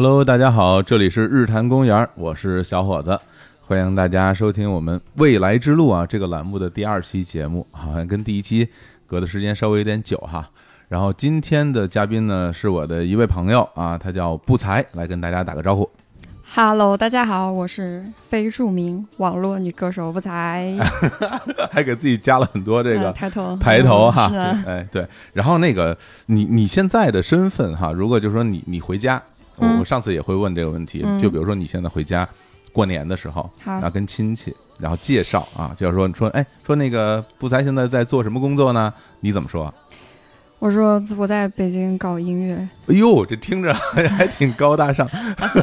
Hello，大家好，这里是日坛公园，我是小伙子，欢迎大家收听我们未来之路啊这个栏目的第二期节目，好像跟第一期隔的时间稍微有点久哈。然后今天的嘉宾呢是我的一位朋友啊，他叫不才，来跟大家打个招呼。Hello，大家好，我是非著名网络女歌手不才，还给自己加了很多这个呃抬头抬头哈哎对，然后那个你你现在的身份哈，如果就是说你你回家，我上次也会问这个问题，嗯。就比如说你现在回家过年的时候，好。然后跟亲戚，然后介绍啊，就是说说哎说那个不才现在在做什么工作呢？你怎么说？我说我在北京搞音乐，哎呦，这听着 还挺高大上，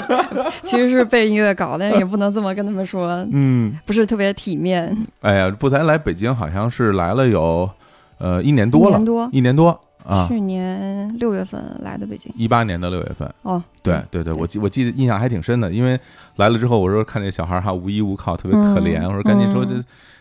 其实是被音乐搞，但是 也不能这么跟他们说，嗯，不是特别体面。哎呀，不才来北京好像是来了有呃一年多了，一年多。一年多啊，去年六月份来的北京，一八年的六月份。哦，对对对，我记我记得印象还挺深的，因为来了之后，我说看这小孩儿哈无依无靠，特别可怜，嗯我说赶紧说这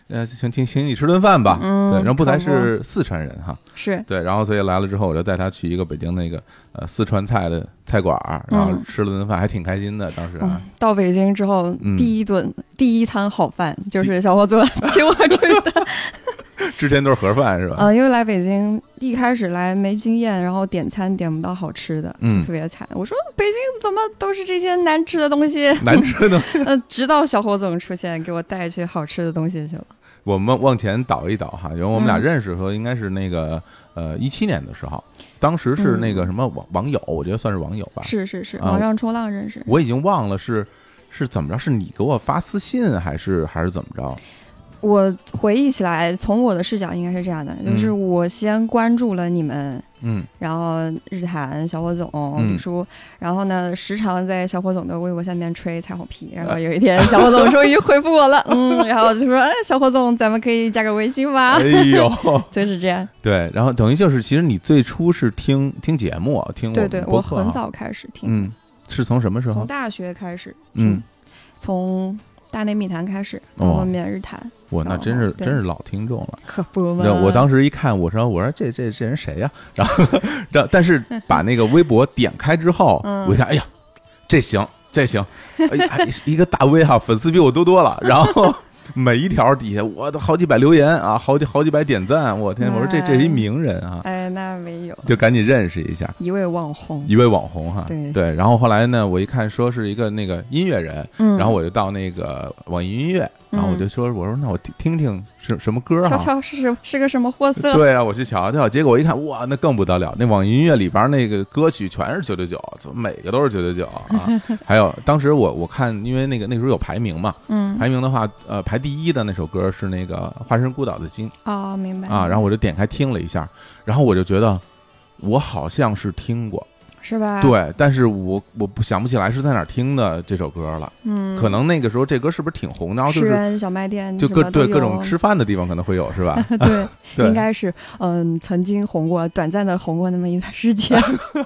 嗯，呃，请请请你吃顿饭吧。嗯对，然后不才是四川人哈，是对，然后所以来了之后，我就带他去一个北京那个呃四川菜的菜馆儿，然后嗯吃了顿饭，还挺开心的。当时到北京之后嗯第一顿第一餐好饭就是小伙子 请我吃的。之前都是盒饭是吧？呃，因为来北京一开始来没经验，然后点餐点不到好吃的，嗯就特别惨。我说北京怎么都是这些难吃的东西？难吃的，呃，直到小火总出现，给我带去好吃的东西去了。我们往前倒一倒哈，因为我们俩嗯认识的时候应该是那个呃一七年的时候，当时是那个什么网网友，我觉得算是网友吧。是是是，啊网上冲浪认识。我已经忘了是是怎么着，是你给我发私信还是还是怎么着？我回忆起来，从我的视角应该是这样的，就是嗯我先关注了你们，嗯。然后日坛小火总、嗯。李叔，然后呢，时常在小火总的微博下面吹彩虹屁，然后有一天 小火总终于回复我了，嗯，然后就说，哎，小火总，咱们可以加个微信吗？哎？呦，就是这样。对，然后等于就是，其实你最初是听听节目，听我对对，我很，早开始听，嗯，是从什么时候？从大学开始，嗯，从大内密谈开始，哦到后面日谈，我那真是真是老听众了。可不嘛，我当时一看，我说我说这这这人谁呀？然后，然后但是 把那个微博点开之后，嗯我一看，哎呀，这行这行，哎呀，一个大 V 哈，粉丝比我多多了。然后 每一条底下我都好几百留言啊，好几好几百点赞，我天，我说这这是一名人啊，哎，那没有，就赶紧认识一下。一位网红，一位网红哈，对然后后来呢，我一看说是一个那个音乐人，嗯，然后我就到那个网易音乐，然后我就说，我说那我听听听是什么歌哈，瞧瞧是什是个什么货色？对啊，我去瞧瞧，结果我一看，哇，那更不得了！那网易音乐里边那个歌曲全是九九九，怎么每个都是九九九啊？还有当时我我看，因为那个那时候有排名嘛，嗯，排名的话，呃，排第一的那首歌是那个《化身孤岛的鲸哦，明》白啊，然后我就点开听了一下，然后我就觉得我好像是听过，是吧？，对，但是我我不想不起来是在哪儿听的这首歌了，嗯，可能那个时候这歌是不是挺红的？然后就是小卖店就各对各种吃饭的地方可能会有是吧？对，对应，该是嗯，曾经红过，短暂的红过那么一段时间，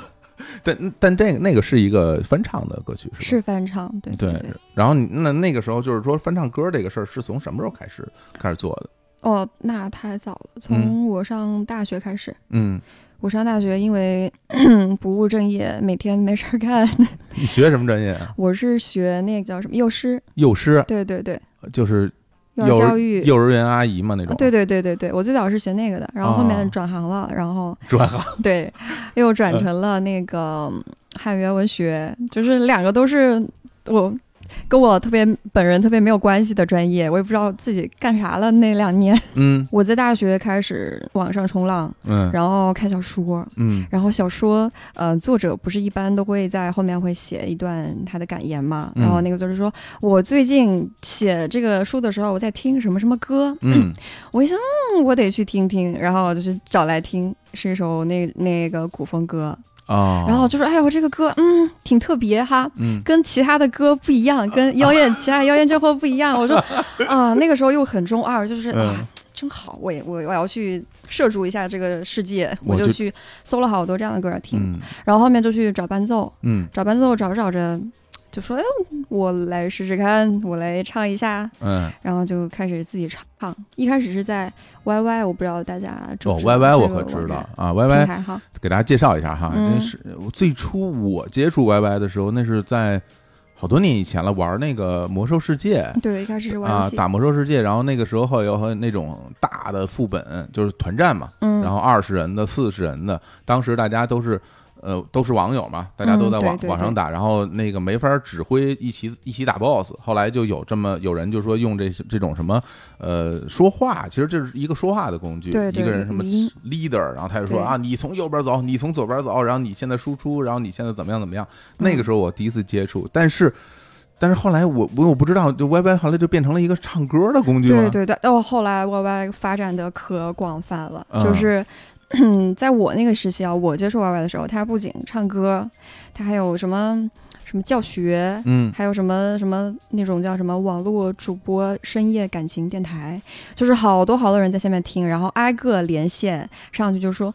但但这个那个是一个翻唱的歌曲是吧？是翻唱，对对对。然后你那那个时候就是说翻唱歌这个事儿是从什么时候开始开始做的？哦，那太早了，从我上大学开始。嗯，我上大学，因为 不务正业，每天没事儿干。你学什么专业啊？我是学那个叫什么幼师，幼师，对对对，就是幼儿教育。幼儿园阿姨嘛那种。对对对对对，我最早是学那个的，然后后哦面转行了，然后 转行。对，又转成了那个汉语言文学，就是两个都是我跟我特别本人特别没有关系的专业，我也不知道自己干啥了那两年。嗯。我在大学开始网上冲浪，嗯。然后看小说。嗯。然后小说，呃，作者不是一般都会在后面会写一段他的感言嘛？嗯。然后那个作者说，我最近写这个书的时候，我在听什么什么歌，嗯。我一想，嗯，我得去听听，然后我就去找来听，是一首那那个古风歌，哦，然后就说，哎呀，我这个歌，嗯，挺特别哈，嗯。跟其他的歌不一样，跟妖艳其他妖艳贱货不一样。我说 啊，那个时候又很中二，就是嗯啊，真好，我也我我要去涉足一下这个世界，我。就我就去搜了好多这样的歌听，嗯。然后后面就去找伴奏，嗯。找伴奏找着找着，就说：“哎，我来试试看，我来唱一下。”嗯，然后就开始自己唱。一开始是在 YY，我不知道大家知哦不知道，YY 我可知道啊平，YY。给大家介绍一下哈，嗯是最初我接触 YY 的时候，那是在好多年以前了，玩那个魔兽世界。对，一开始是玩游啊，戏，打魔兽世界，然后那个时候会有和那种大的副本，就是团战嘛，嗯，然后二十人的、四十人的，当时大家都是。呃，都是网友嘛，大家都在网、网上打，然后那个没法指挥一起一起打 BOSS，后来就有这么有人就说用这这种什么呃说话，其实这是一个说话的工具，对对一个人什么 leader，然后他就说啊，你从右边走，你从左边走，然后你现在输出，然后你现在怎么样怎么样，嗯那个时候我第一次接触，但是但是后来我我我不知道，就 YY 后来就变成了一个唱歌的工具了，对对对，哦，后来 YY 发展的可广泛了，嗯。就是。嗯，在我那个时期啊，我接触 YY 的时候，他不仅唱歌，他还有什么什么教学，嗯还有什么什么那种叫什么网络主播深夜感情电台，就是好多好多人在下面听，然后挨个连线上去就说。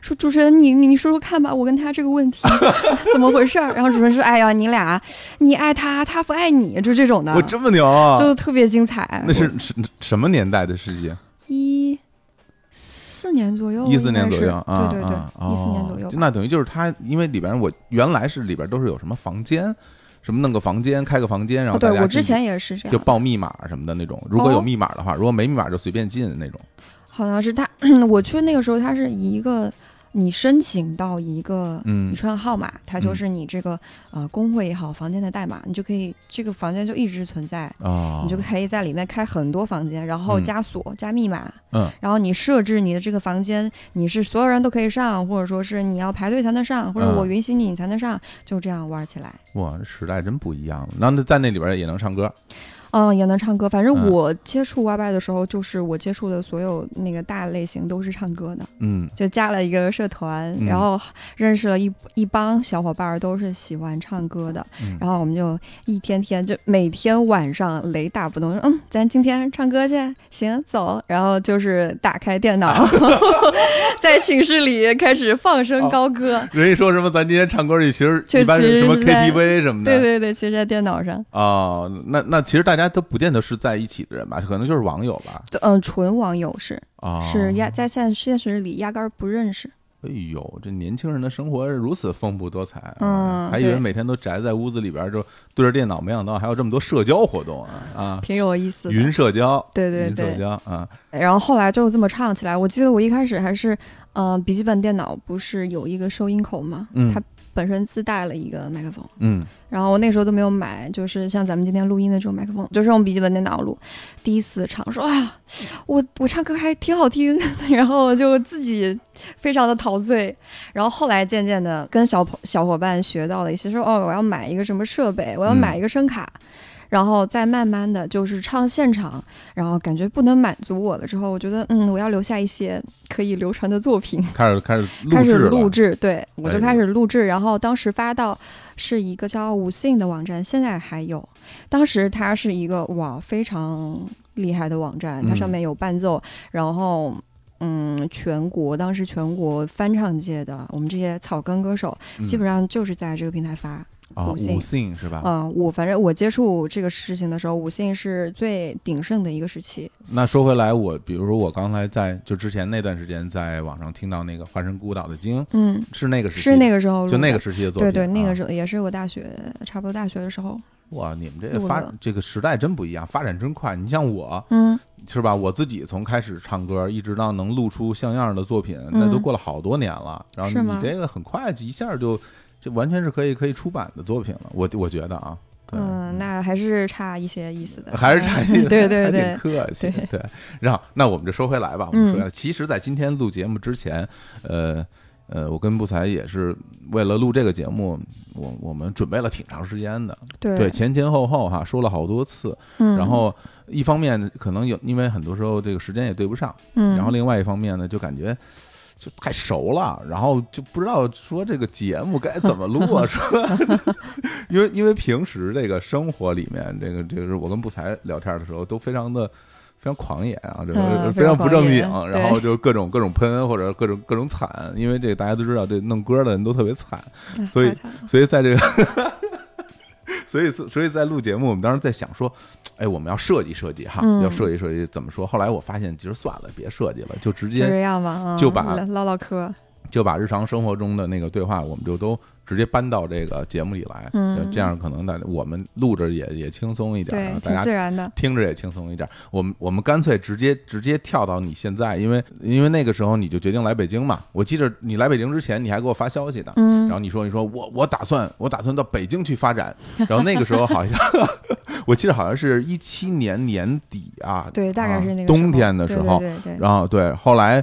说主持人，你你说说看吧，我跟他这个问题 怎么回事儿？然后主持人说：“哎呀，你俩，你爱他，他不爱你，就这种的我，这么牛啊！就特别精彩。”那是什什么年代的事情？一四年左右，一四年左右啊，对对对啊，一四年左右那等于就是他，因为里边我原来是里边都是有什么房间，什么弄个房间，开个房间，然后哦，对我之前也是这样，就报密码什么的那种。如果有哦密码的话，如果没密码就随便进那种。好像是他，我去那个时候，他是一个你申请到一个嗯。你串号码，它就是你这个呃工会也好，房间的代码，你就可以这个房间就一直存在，哦，你就可以在里面开很多房间，然后嗯。加锁、加密码，嗯。然后你设置你的这个房间，你是所有人都可以上，或者说是你要排队才能上，或者嗯我允许你你才能上，就这样玩起来。哇，这时代真不一样了。然后在那里边也能唱歌，嗯，也能唱歌。反正嗯我接触 YY 的时候，就是我接触的所有那个大类型都是唱歌的，嗯就加了一个社团，嗯然后认识了一一帮小伙伴，儿，都是喜欢唱歌的。嗯，然后我们就一天天就每天晚上雷打不动，说嗯，咱今天唱歌去，行，走。然后就是打开电脑，在寝室里开始放声高歌。人家说什么，咱今天唱歌去，其实就一般是什么实是在 KTV 什么的。对对对，其实在电脑上，哦，那那其实大家都不见得是在一起的人吧，可能就是网友吧。对嗯，纯网友是啊，是压在现现实里压根儿不认识。哎呦，这年轻人的生活如此丰富多彩啊！嗯还以为每天都宅在屋子里边就对着电脑，没想到还有这么多社交活动啊啊！挺有意思的。云社交，对对对对对，交啊，然后后来就这么唱起来。我记得我一开始还是，嗯、笔记本电脑不是有一个收音口吗？嗯它本身自带了一个麦克风，嗯然后我那时候都没有买，就是像咱们今天录音的这种麦克风，就是用笔记本电脑录。第一次唱，说哎呀，我我唱歌还挺好听，然后就自己非常的陶醉。然后后来渐渐的跟小朋小伙伴学到了一些，说哦，我要买一个什么设备，我要嗯买一个声卡。然后再慢慢的就是唱现场，然后感觉不能满足我了之后，我觉得嗯，我要留下一些可以流传的作品，开始开始开始录制，对我就哎开始录制，然后当时发到是一个叫五信的网站，现在还有。当时它是一个哇非常厉害的网站，它上嗯面有伴奏，然后。嗯，全国当时全国翻唱界的我们这些草根歌手，基本上上就是在这个平台发。啊，五性是吧？嗯，我反正我接触这个事情的时候，五性是最鼎盛的一个时期。那说回来，我比如说我刚才在就之前那段时间在网上听到那个《化身孤岛的鲸》，嗯，是那个时期是那个时候，就那个时期的作品，对对，那啊个时候也是我大学差不多大学的时候。哇，你们这个发这个时代真不一样，发展真快。你像我嗯，是吧？我自己从开始唱歌，一直到能录出像样的作品，那都嗯过了好多年了。然后你这个很快一下就就完全是可以可以出版的作品了。我我觉得啊，嗯，那还是差一些意思的，还是差一些，对 对对，客气。对对，然后那我们就说回来吧。我们说嗯，其实，在今天录节目之前，呃呃，我跟不才也是为了录这个节目，我我们准备了挺长时间的。对对，前前后后哈说了好多次。嗯，然后一方面可能有，因为很多时候这个时间也对不上，嗯，然后另外一方面呢，就感觉。就太熟了，然后就不知道说这个节目该怎么录啊，说，因为因为平时这个生活里面，这个这个是我跟不才聊天的时候都非常的非常狂野啊，这非常不正经然后就各种各种喷或者各种各种惨，因为这个大家都知道，这弄歌的人都特别惨，哎所以所以在这个 所以所以在录节目，我们当时在想说，哎，我们要设计设计哈，嗯要设计设计怎么说？后来我发现，其实算了，别设计了，就直接这样吧，嗯就把唠唠唠嗑，就把日常生活中的那个对话，我们就都直接搬到这个节目里来，嗯这样可能大家我们录着也也轻松一点对啊，，大挺家自然的。听着也轻松一点。我们我们干脆直接直接跳到你现在，因为因为那个时候你就决定来北京嘛。我记着你来北京之前，你还给我发消息呢。嗯然后你说你说我我打算我打算到北京去发展，然后那个时候好像 我记得好像是一七年年底啊，对，大概是那个啊冬天的时候，对对对对然后对，后来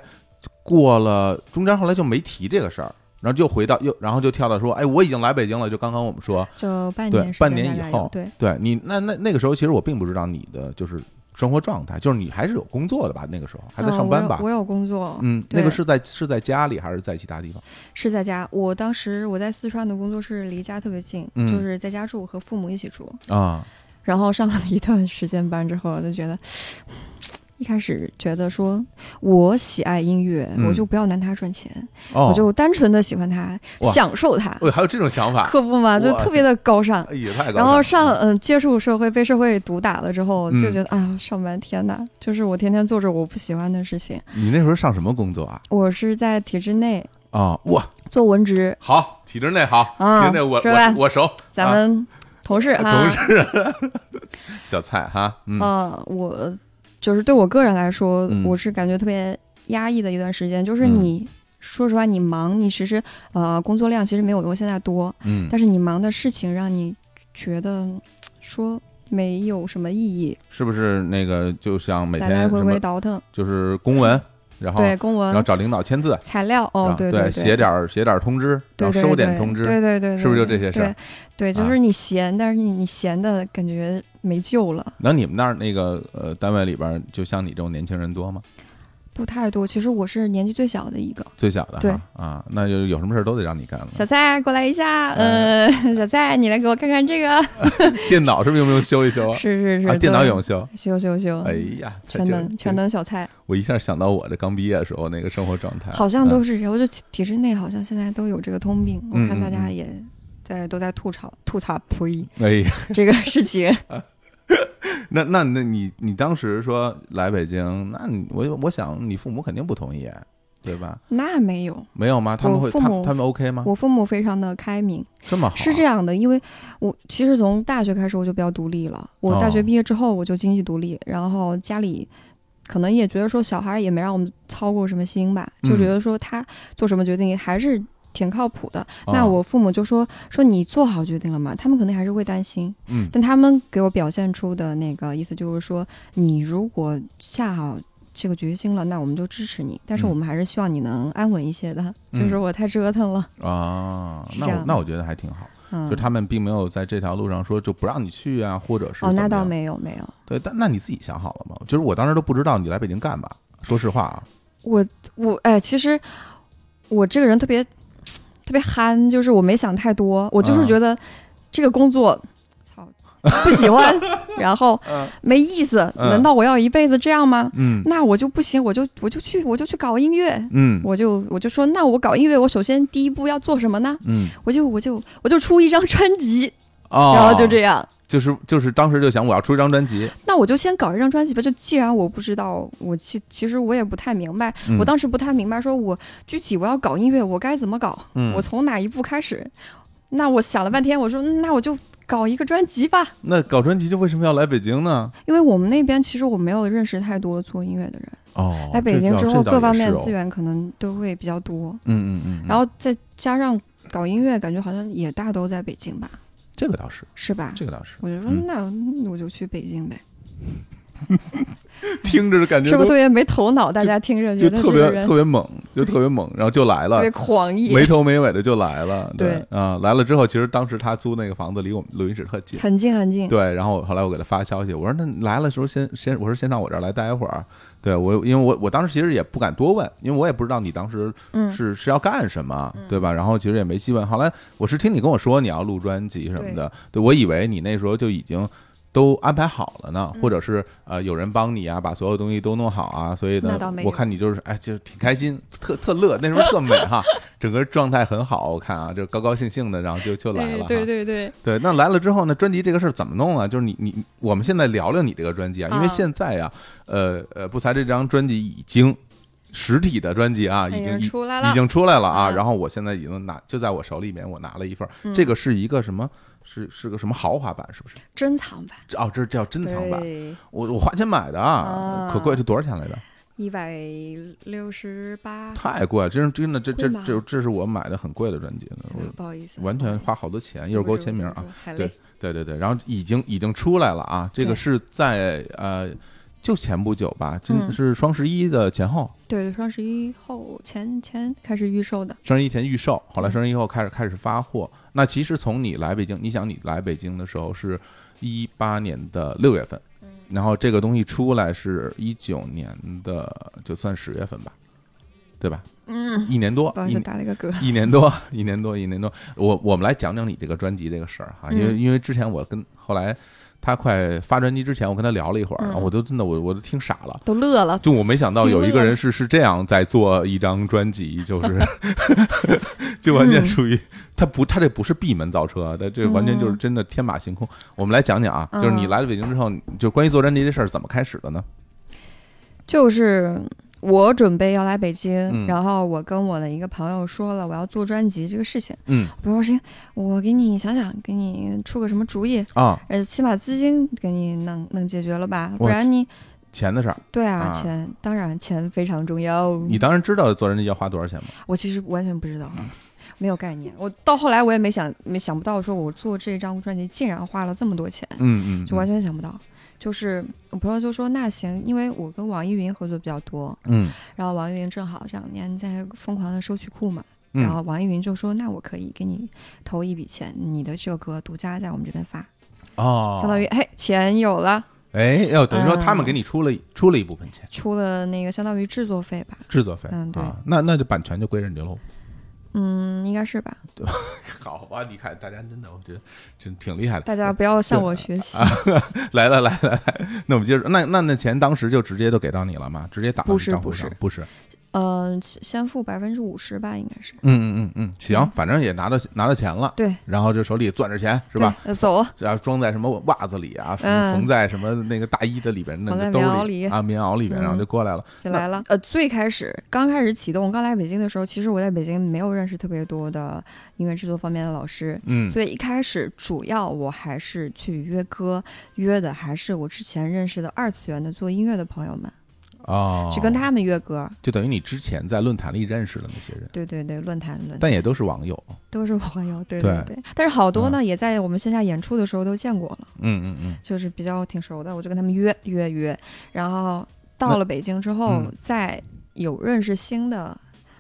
过了中间后来就没提这个事儿，然后就回到又然后就跳到说，哎，我已经来北京了，就刚刚我们说，就半年半年以后对，对你那那那个时候其实我并不知道你的就是生活状态，就是你还是有工作的吧？那个时候还在嗯上班吧？我有我有工作，嗯，那个是在是在家里还是在其他地方？是在家。我当时我在四川的工作室离家特别近，嗯就是在家住，和父母一起住。啊，然后上了一段时间班之后，我就觉得，一开始觉得说我喜爱音乐，嗯。我就不要拿它赚钱，哦，我就单纯的喜欢它，哇。享受它，哦还有这种想法，可不嘛，就哇特别的高尚。也，太高然后了上嗯、接触社会，被社会毒打了之后，嗯。就觉得、啊，上班天呐，就是我天天做着我不喜欢的事情。你那时候上什么工作啊？我是在体制内啊，哇，做文职，好，体制内好，啊体制内我是吧？我我熟，咱们同事啊。哈，同事。小蔡哈，嗯。啊，我就是对我个人来说，嗯我是感觉特别压抑的一段时间。就是嗯你、说实话，你忙，你其实呃工作量其实没有我现在多，嗯，但是你忙的事情让你觉得说没有什么意义，是不是那个就像每天来来回回倒腾。就是公文，然后对公文、然后找领导签字，材料，哦，对对，对，写点儿写点儿通知，然后收点通知，对对对，是不是就这些事儿？对，就啊是你闲，但是你你闲的感觉没救了，那你们那儿那个呃单位里边，就像你这种年轻人多吗？不太多。其实我是年纪最小的一个。最小的对啊，那就有什么事儿都得让你干了。小蔡，过来一下。哎嗯，小蔡，你来给我看看这个。电脑是不是用不用修一修啊？是是是，啊，电脑用修。修修修，哎呀，全能全。能小蔡，我一下想到我这刚毕业的时候那个生活状态，好像都嗯是这样。我就体体制内好像现在都有这个通病，我嗯看大家也在都在吐槽吐槽呸哎呀，这个事情。那那那你你当时说来北京，那你我我想你父母肯定不同意，对吧？那没有，没有吗？他们会他我父母他们 OK 吗？我父母非常的开明。这么好是这样的，因为我其实从大学开始我就比较独立了。我大学哦毕业之后我就经济独立，然后家里可能也觉得说小孩也没让我们操过什么心吧，就觉嗯得说他做什么决定还是挺靠谱的。哦那我父母就说说你做好决定了吗？他们可能还是会担心，嗯但他们给我表现出的那个意思就是说，你如果下好。这个决心了，那我们就支持你，但是嗯我们还是希望你能安稳一些的。嗯就是我太折腾了，啊，那我那我觉得还挺好，嗯，就他们并没有在这条路上说就不让你去啊，或者是哦，那倒没有没有，对，但那你自己想好了吗？就是我当时都不知道你来北京干嘛，说实话啊，我我哎，其实我这个人特别特别憨，就是我没想太多，我就是嗯觉得这个工作，操，不喜欢，然后嗯没意思，嗯难道我要一辈子这样吗？嗯那我就不行，我就我就去我就去搞音乐，嗯我就我就说，那我搞音乐，我首先第一步要做什么呢？嗯，我就我就我就出一张专辑，哦，然后就这样。就是就是当时就想我要出一张专辑，那我就先搞一张专辑吧。就既然我不知道，我其其实我也不太明白，嗯我当时不太明白，说我具体我要搞音乐，我该怎么搞？嗯我从哪一步开始？那我想了半天，我说嗯那我就搞一个专辑吧。那搞专辑就为什么要来北京呢？因为我们那边其实我没有认识太多做音乐的人，哦，来北京之后各方面资源可能都会比较多，嗯嗯嗯，嗯然后再加上搞音乐，感觉好像也大都在北京吧，这个倒是，是吧？这个倒是，我就说嗯那我就去北京呗，听着感觉是不是特别没头脑？大家听着就特别特别猛，就特别猛，然后就来了特别，狂野，没头没尾的就来了，对啊，来了之后，其实当时他租那个房子离我们录音室特近，很近很近。对，然后后来我给他发消息，我说那来了时候先先，我说先上我这儿来待一会儿。对我，因为我我当时其实也不敢多问，因为我也不知道你当时嗯，是是要干什么，对吧？然后其实也没细问。后来我是听你跟我说你要录专辑什么的，对我以为你那时候就已经都安排好了呢，嗯。或者是呃有人帮你啊，把所有东西都弄好啊，所以呢我看你就是哎，就是挺开心，特特乐，那时候特美哈，整个状态很好，我看啊，就高高兴兴的，然后就就来了哈。对对对，对，那来了之后呢，专辑这个事儿怎么弄啊？就是你你，我们现在聊聊你这个专辑啊，因为啊现在啊，呃呃，不才这张专辑已经实体的专辑啊，已已经出来了，已经出来了啊，嗯。然后我现在已经拿就在我手里面，我拿了一份这个是一个什么？是是个什么豪华版？是不是？珍藏版，哦，这是叫珍藏版，我我花钱买的啊，啊可贵，这多少钱来着？一百六十八，太贵了，真是真的，这这这这是我买的很贵的专辑不好意思，完全花好多钱，一会儿给我签名啊。，对，对对对，然后已经已经出来了啊，这个是在呃就前不久吧，真嗯是双十一的前后，对，双十一后前前开始预售的，双十一前预售，后来双十一后开始开始发货。那其实从你来北京，你想你来北京的时候是一八年的六月份，嗯。然后这个东西出来是一九年的，就算十月份吧，对吧？嗯，一年多，不好意思一打了一个嗝，一年多，一年多，一年多。我我们来讲讲你这个专辑这个事儿哈，因为嗯。因为之前我跟后来他快发专辑之前，我跟他聊了一会儿，我都真的我我都听傻了。都乐了，就我没想到有一个人是 是这样在做一张专辑，就是 就完全嗯属于他不他这不是闭门造车，他这完全就是嗯真的天马行空。我们来讲讲啊，就是你嗯来了北京之后，就关于做专辑这事儿怎么开始的呢？就是我准备要来北京，嗯。然后我跟我的一个朋友说了我要做专辑这个事情，嗯。朋友说我给你想想，给你出个什么主意，啊，呃，起码资金给你弄弄解决了吧，不然你钱的事儿，对啊，啊。钱当然钱非常重要。你当然知道做专辑要花多少钱吗？我其实完全不知道，没有概念。我到后来我也没想没想不到，说我做这张专辑竟然花了这么多钱，嗯嗯，就完全全想不到。就是我朋友就说那行，因为我跟网易云合作比较多，嗯。然后网易云正好这两年在疯狂的收曲库嘛，嗯，然后网易云就说那我可以给你投一笔钱，你的这个歌独家在我们这边发，哦，相当于嘿钱有了，哎，要等于说他们嗯给你出了出了一部分钱，出了那个相当于制作费吧，制作费，嗯对啊，那那就版权就归人家喽。嗯，应该是吧。对 好吧，你看大家真的，我觉得真挺厉害的。大家不要向我学习，来来来来来，那我们接着，那那那钱当时就直接都给到你了吗？直接打账户是不是上不是，嗯、先付百分之五十吧，应该是。嗯嗯嗯嗯，行嗯，反正也拿到拿到钱了，对，然后就手里攥着钱是吧？呃走，然后装在什么袜子里啊，缝嗯缝在什么那个大衣的里边那个兜棉袄里里啊，棉袄里边，然后嗯就过来了。就来了。呃，最开始刚开始启动，刚来北京的时候，其实我在北京没有认识特别多的音乐制作方面的老师。嗯所以一开始主要我还是去约歌，约的还是我之前认识的二次元的做音乐的朋友们，哦，去跟他们约歌。就等于你之前在论坛里认识的那些人，对对对，论坛论坛但也都是网友。都是网友，对对对。但是好多呢，也在我们线下演出的时候都见过了。嗯嗯嗯，就是比较挺熟的，我就跟他们约约约，然后到了北京之后，嗯再有认识新的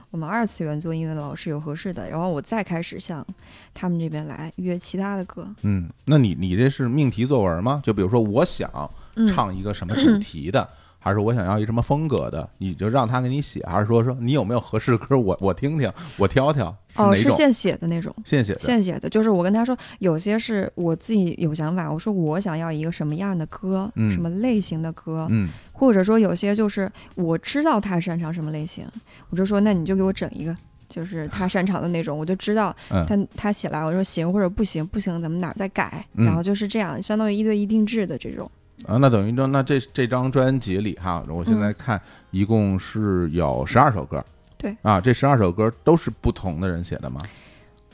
我们二次元做音乐的老师有合适的，然后我再开始向他们这边来约其他的歌。嗯，那你你这是命题作文吗？就比如说，我想嗯，唱一个什么主题的，还是我想要一什么风格的，你就让他给你写，还是说说你有没有合适的歌，我我听听，我挑挑，哦，是现写的那种。现写的，现写的，就是我跟他说，有些是我自己有想法，我说我想要一个什么样的歌，嗯什么类型的歌，嗯或者说有些就是我知道他擅长什么类型，我就说那你就给我整一个，就是他擅长的那种，我就知道嗯他他写来，我说行或者不行，不行咱们哪儿再改，嗯然后就是这样，相当于一对一定制的这种。啊，那等于说，那这这张专辑里哈，我现在嗯看一共是有十二首歌，对啊，这十二首歌都是不同的人写的吗？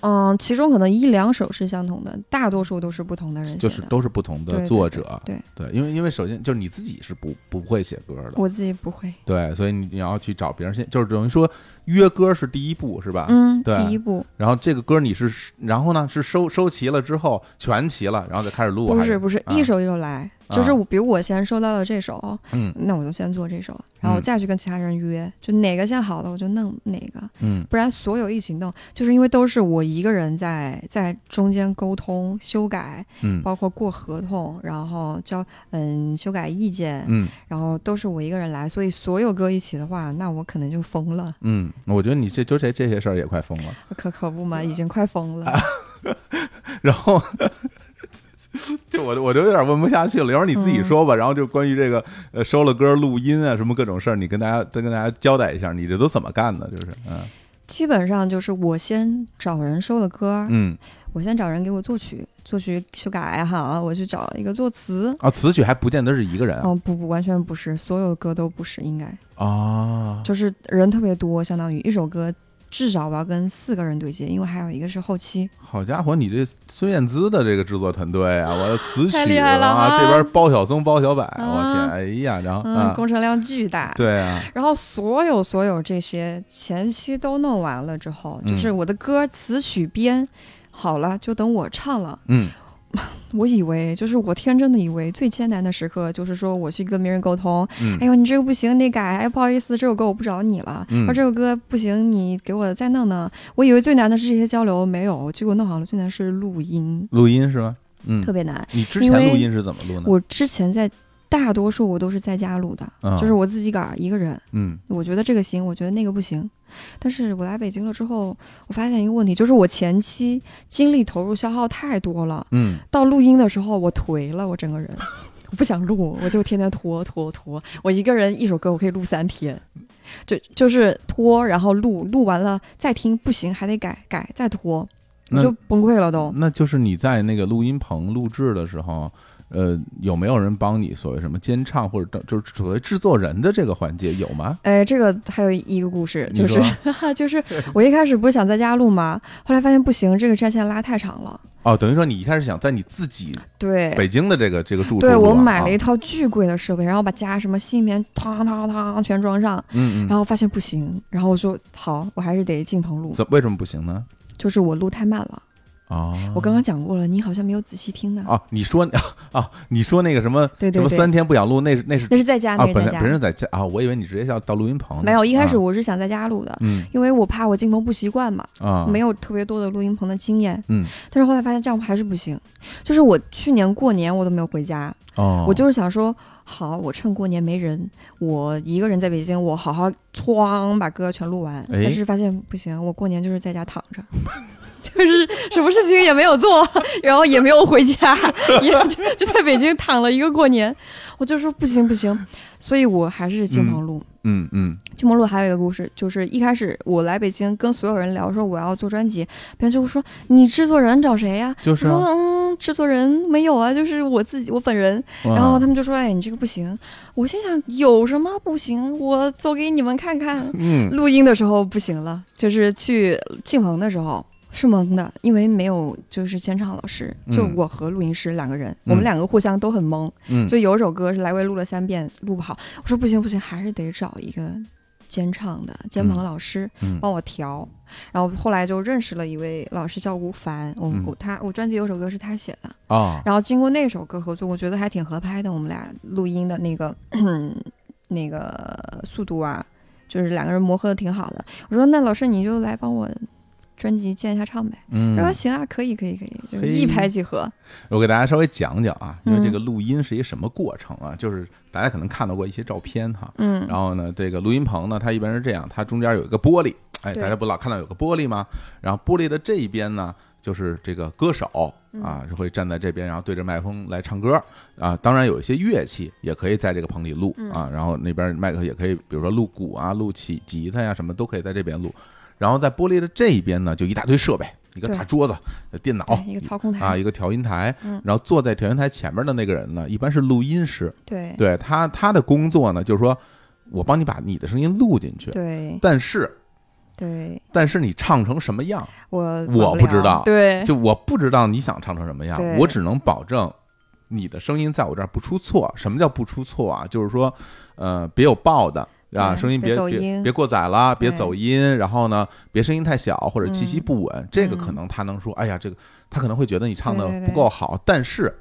嗯，其中可能一两首是相同的，大多数都是不同的人写的。就是都是不同的作者，对对，因为因为首先就是你自己是不不会写歌的，我自己不会。对，所以你你要去找别人先，就是等于说约歌是第一步是吧？嗯，对第一步然后这个歌你是，然后呢是收收齐了之后全齐了，然后再开始录，还不是不是啊一首一首来，就是比如我先收到了这首，嗯那我就先做这首，然后再去跟其他人约，就哪个先好的我就弄哪个。嗯不然所有一起弄，就是因为都是我一个人在在中间沟通、修改，嗯包括过合同，然后交嗯修改意见，嗯然后都是我一个人来，所以所有歌一起的话，那我可能就疯了，嗯，我觉得你这就这这些事儿也快疯了，可可不嘛，已经快疯了。然后就 就我我就有点问不下去了。要不然你自己说吧，然后就关于这个呃收了歌录音啊什么各种事儿，你跟大家再跟大家交代一下，你这都怎么干的？就是嗯基本上就是我先找人收了歌，嗯我先找人给我作曲，作曲修改哈，我去找一个作词。啊，词曲还不见得是一个人啊哦不不，完全不是，所有的歌都不是，应该啊就是人特别多，相当于一首歌至少我要跟四个人对接，因为还有一个是后期。好家伙，你这孙燕姿的这个制作团队啊，我的词曲啊，啊这边包小松、包小柏，我啊天，哎呀，然后嗯，啊，工程量巨大。对啊，然后所有所有这些前期都弄完了之后，嗯就是我的歌词曲编好了，就等我唱了。嗯 我以为就是我天真的以为最艰难的时刻就是说我去跟别人沟通，嗯哎呦你这个不行，你得改，哎不好意思，这首歌我不找你了，嗯而这首歌不行，你给我再弄弄。我以为最难的是这些交流，没有，结果弄好了，最难是录音，录音是吗？嗯特，别难。你之前录音是怎么录呢？我之前在大多数我都是在家录的，啊就是我自己个儿一个人，嗯我觉得这个行，我觉得那个不行。但是我来北京了之后，我发现一个问题，就是我前期精力投入消耗太多了，嗯到录音的时候我颓了，我整个人。我不想录，我就天天拖拖拖。我一个人一首歌，我可以录三天，就就是拖，然后录，录完了再听，不行还得改改，再拖，我那就崩溃了都。那就是你在那个录音棚录制的时候，呃，有没有人帮你所谓什么监唱或者就是所谓制作人的这个环节有吗？哎，这个还有一个故事，就是说 就是我一开始不是想在家录吗？后来发现不行，这个战线拉太长了。哦，等于说你一开始想在你自己对，北京的这个这个住处对我买了一啊套巨贵的设备，然后把家什么吸音棉汤汤汤全装上，嗯嗯，然后发现不行，然后我说好，我还是得进棚录，怎为什么不行呢？就是我录太慢了。哦，我刚刚讲过了，你好像没有仔细听呢。哦，你说啊，你说那个什么对对对，什么三天不想录，那是那是那是在家，那啊，是在家。本来本身在家啊，我以为你直接要到录音棚。没有，一开始啊我是想在家录的，嗯因为我怕我进棚不习惯嘛，啊没有特别多的录音棚的经验。嗯但是后来发现这样还是不行，就是我去年过年我都没有回家，哦，我就是想说，好，我趁过年没人，我一个人在北京，我好好哐把歌全录完。哎但是发现不行，我过年就是在家躺着。就是什么事情也没有做，然后也没有回家，也就就在北京躺了一个过年。我就说不行不行，所以我还是进棚录。嗯嗯金鹏路还有一个故事，就是一开始我来北京跟所有人聊说我要做专辑，别人就会说你制作人找谁呀、就是说嗯，制作人没有啊，就是我自己我本人。然后他们就说哎你这个不行，我心想有什么不行？我做给你们看看。嗯录音的时候不行了，就是去进棚的时候。是懵的，因为没有就是监唱老师，就嗯我和录音师两个人，嗯我们两个互相都很懵。嗯就有首歌是来回录了三遍，录不好。我说不行不行，还是得找一个监唱的监棚老师嗯帮我调。然后后来就认识了一位老师叫吴凡，我嗯我他我专辑有首歌是他写的，啊然后经过那首歌合作，我觉得还挺合拍的。我们俩录音的那个那个速度啊，就是两个人磨合的挺好的。我说那老师你就来帮我。专辑见一下唱呗，嗯他说行啊，可以可以可以，就是一拍即合。我给大家稍微讲讲啊，因为嗯这个录音是一什么过程啊？就是大家可能看到过一些照片哈，嗯，然后呢，这个录音棚呢，它一般是这样，它中间有一个玻璃，哎，大家不老看到有个玻璃吗？然后玻璃的这一边呢，就是这个歌手嗯啊，就会站在这边，然后对着麦克风来唱歌啊。当然有一些乐器也可以在这个棚里录嗯啊，然后那边麦克也可以，比如说录鼓啊、录起吉他呀什么都可以在这边录。然后在玻璃的这一边呢，就一大堆设备，一个大桌子、电脑一个操控台。啊，一个调音台嗯，然后坐在调音台前面的那个人呢，一般是录音师。对。对他，他的工作呢，就是说我帮你把你的声音录进去，对。但是对，但是你唱成什么样，我我不知道。对，就我不知道你想唱成什么样，我只能保证你的声音在我这儿不出错。什么叫不出错啊？就是说，呃，别有爆的。啊，声音别别别别过载了，别走音，然后呢，别声音太小或者气息嗯不稳，这个可嗯能他能说，哎呀，这个他可能会觉得你唱的不够好，但是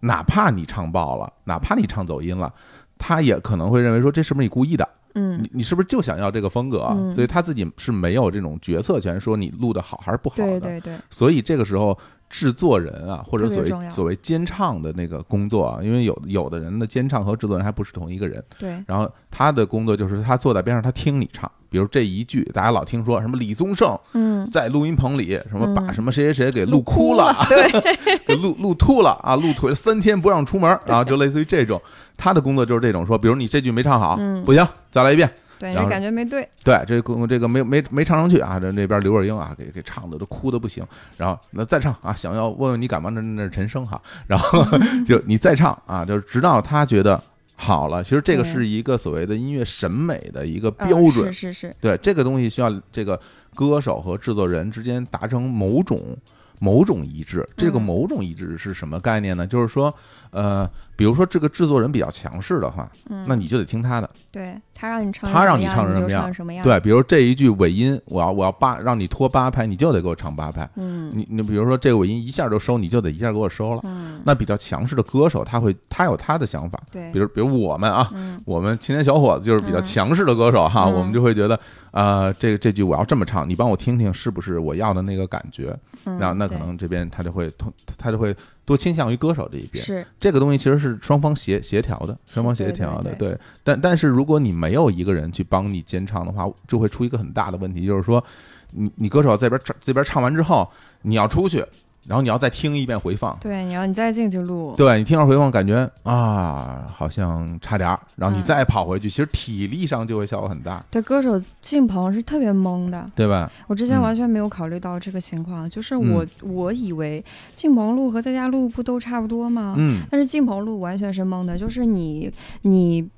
哪怕你唱爆了，哪怕你唱走音了，他也可能会认为说这是不是你故意的？嗯你，你是不是就想要这个风格？啊嗯所以他自己是没有这种决策权，说你录的好还是不好的。对对对，所以这个时候，制作人啊，或者所谓所谓监唱的那个工作啊，因为有有的人的监唱和制作人还不是同一个人，对，然后他的工作就是他坐在边上，他听你唱，比如这一句，大家老听说什么李宗盛嗯，在录音棚里什么把嗯什么谁谁谁给录哭哭了，对，给录录吐了啊，录腿三天不让出门，然后就类似于这种，他的工作就是这种，说比如你这句没唱好，嗯。不行，再来一遍。对，然后这感觉没对，对，这个这个没没没唱上去啊，这那边刘若英啊，给给唱的都哭的不行，然后那再唱啊，想要问问你敢吗，那那是陈升哈，然后 就你再唱啊，就是直到他觉得好了，其实这个是一个所谓的音乐审美的一个嗯标准，是是是，对这个东西需要这个歌手和制作人之间达成某种某种一致。这个嗯。某种一致是什么概念呢？就是说，呃，比如说这个制作人比较强势的话，嗯，那你就得听他的。对他让你唱成他让你唱成什么样。什么样，对，比如这一句尾音，我要我要八让你拖八拍，你就得给我唱八拍。嗯。你你比如说这个尾音一下就收，你就得一下给我收了。嗯，那比较强势的歌手，他会他有他的想法，对。比，如比如我们啊，嗯。我们青年小伙子就是比较嗯强势的歌手哈，嗯。我们就会觉得，呃，这个这句我要这么唱，你帮我听听是不是我要的那个感觉？嗯那那可能这边他就会通，他就会多倾向于歌手这一边。是这个东西其实是双方协协调的，双方协调的，对对。但但是如果你没有一个人去帮你监唱的话，就会出一个很大的问题，就是说，你你歌手这边唱这边唱完之后，你要出去，然后你要再听一遍回放，对，你要你再进去录，对你听完回放，感觉啊好像差点儿，然后你嗯再跑回去，其实体力上就会效果很大，对，歌手进棚是特别懵的。对吧？我之前嗯。完全没有考虑到这个情况，就是我、我以为进棚录和在家录不都差不多吗？嗯，但是进棚录完全是懵的，就是你你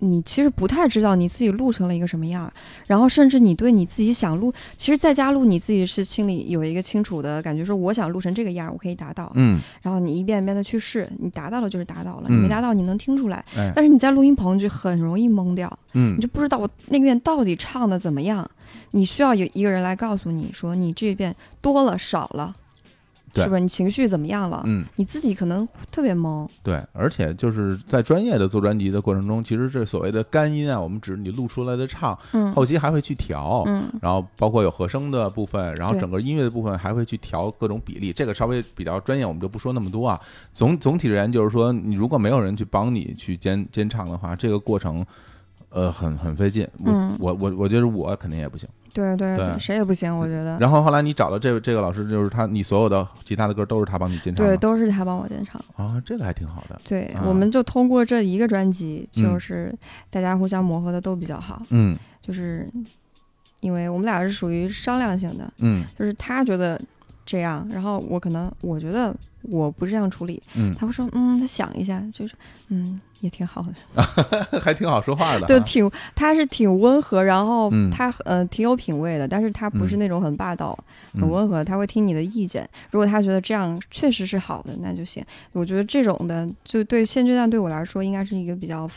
你其实不太知道你自己录成了一个什么样儿，然后甚至你对你自己想录，其实在家录你自己是心里有一个清楚的感觉，说我想录成这个样儿，我可以达到。嗯，然后你一遍一遍的去试，你达到了就是达到了，你嗯没达到你能听出来。哎，但是你在录音棚就很容易懵掉，嗯你就不知道我那遍到底唱的怎么样。你需要有一个人来告诉你说你这遍多了少了，对是不是？你情绪怎么样了？嗯，你自己可能特别懵。对，而且就是在专业的做专辑的过程中，其实这所谓的干音啊，我们指你录出来的唱，嗯后期还会去调，嗯然后包括有和声的部分，然后整个音乐的部分还会去调各种比例，这个稍微比较专业，我们就不说那么多啊。总总体而言，就是说，你如果没有人去帮你去监监唱的话，这个过程，呃，很很费劲。我、嗯我我我觉得我肯定也不行。对对对谁也不行，我觉得。然后后来你找的这这个老师，就是他，你所有的其他的歌都是他帮你监唱对，都是他帮我监唱。啊，这个还挺好的。对，啊我们就通过这一个专辑，嗯就是大家互相磨合的都比较好。嗯就是因为我们俩是属于商量型的，嗯就是他觉得这样，然后我可能我觉得我不这样处理，嗯，他会说嗯，他想一下，就是嗯，也挺好的，还挺好说话的哈。对，挺他是挺温和，然后嗯他呃挺有品味的，但是他不是嗯那种很霸道、嗯很温和，他会听你的意见。如果他觉得这样确实是好的，那就行。我觉得这种的，就对现阶段对我来说，应该是一个比较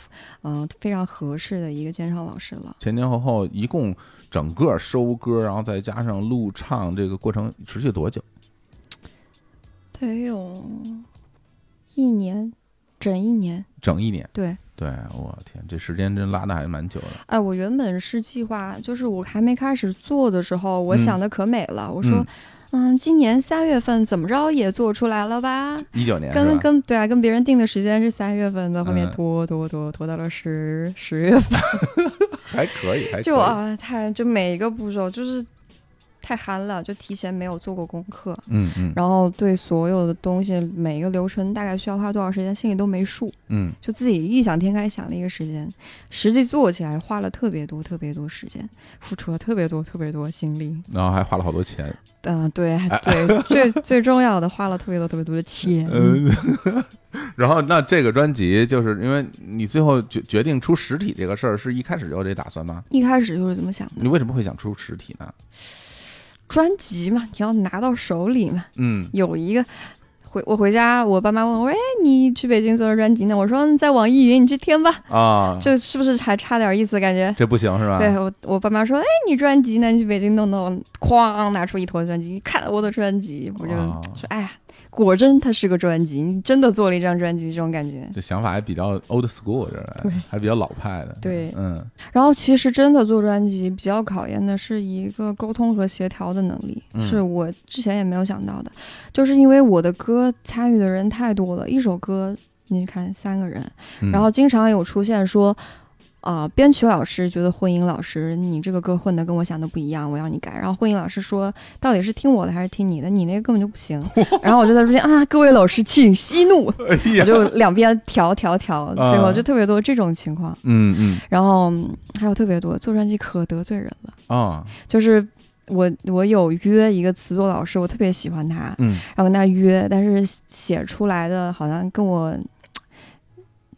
嗯、呃非常合适的一个监唱老师了。前前后后一共整个收歌，然后再加上录唱这个过程持续多久？得有一年，整一年。整一年。对，对，我天，这时间真拉的还蛮久的。哎，我原本是计划，就是我还没开始做的时候，我嗯想的可美了。我说，嗯今年三月份怎么着也做出来了吧？一九年跟？跟对啊，跟别人定的时间是三月份的，后面嗯拖拖拖拖到了十十月份，还可以，还可以就啊，太就每一个步骤就是太憨了，就提前没有做过功课，嗯嗯然后对所有的东西每一个流程大概需要花多少时间，心里都没数，嗯就自己异想天开想了一个时间，实际做起来花了特别多特别多时间，付出了特别多特别多心力。然后还花了好多钱。嗯、对对，最最重要的花了特别多特别多的钱。嗯，然后那这个专辑就是因为你最后决决定出实体这个事儿，是一开始就有这打算吗？一开始就是这么想的，你为什么会想出实体呢？专辑嘛，你要拿到手里嘛，嗯有一个。回我回家，我爸妈问我：“哎，你去北京做的专辑呢？”我说：“在网易云，你去听吧。啊，这是不是还差点意思？感觉？这不行是吧？对我，我爸妈说：“哎，你专辑呢？你去北京弄弄。”哐，拿出一坨专辑，看了我的专辑，我就哦说：“哎呀，果真它是个专辑，你真的做了一张专辑，这种感觉。这想法还比较 old school，这对还比较老派的。对嗯然后其实真的做专辑比较考验的是一个沟通和协调的能力，嗯是我之前也没有想到的。就是因为我的歌参与的人太多了，一首歌你看三个人，嗯，然后经常有出现说。啊、编曲老师觉得混音老师你这个歌混的跟我想的不一样，我要你改。然后混音老师说，到底是听我的还是听你的？你那个根本就不行。然后我就在中间啊，各位老师请息怒，哎，我就两边调调调，啊最后就特别多这种情况。嗯嗯然后嗯还有特别多做专辑可得罪人了，啊就是我我有约一个词作老师，我特别喜欢他，嗯然后跟他约，但是写出来的好像跟我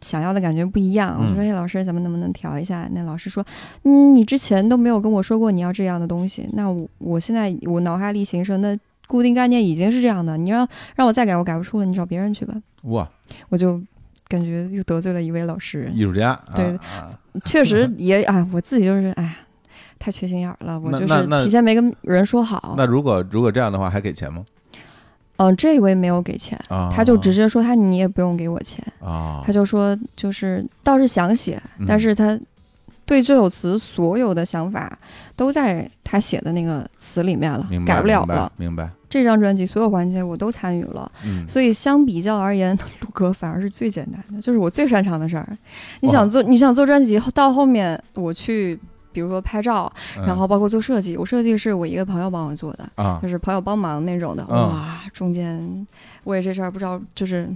想要的感觉不一样。嗯我说：“哎，老师，咱们能不能调一下？”那老师说：“嗯，你之前都没有跟我说过你要这样的东西，那我我现在我脑海里形成的固定概念已经是这样的，你让让我再改，我改不出了，你找别人去吧。哇，”我就感觉又得罪了一位老师。艺术家，对啊，确实也哎，我自己就是哎，太缺心眼儿了。我就是提前没跟人说好。那如果如果这样的话，还给钱吗？嗯、这位没有给钱，啊，他就直接说他你也不用给我钱，啊，他就说就是倒是想写，嗯但是他对这首词所有的想法都在他写的那个词里面了改不了明白了。明白，这张专辑所有环节我都参与了，嗯，所以相比较而言，录歌反而是最简单的，就是我最擅长的事儿。你想做，你想做专辑，到后面我去，比如说拍照，嗯然后包括做设计，我设计是我一个朋友帮我做的，啊就是朋友帮忙那种的。嗯哇，中间为这事儿不知道就是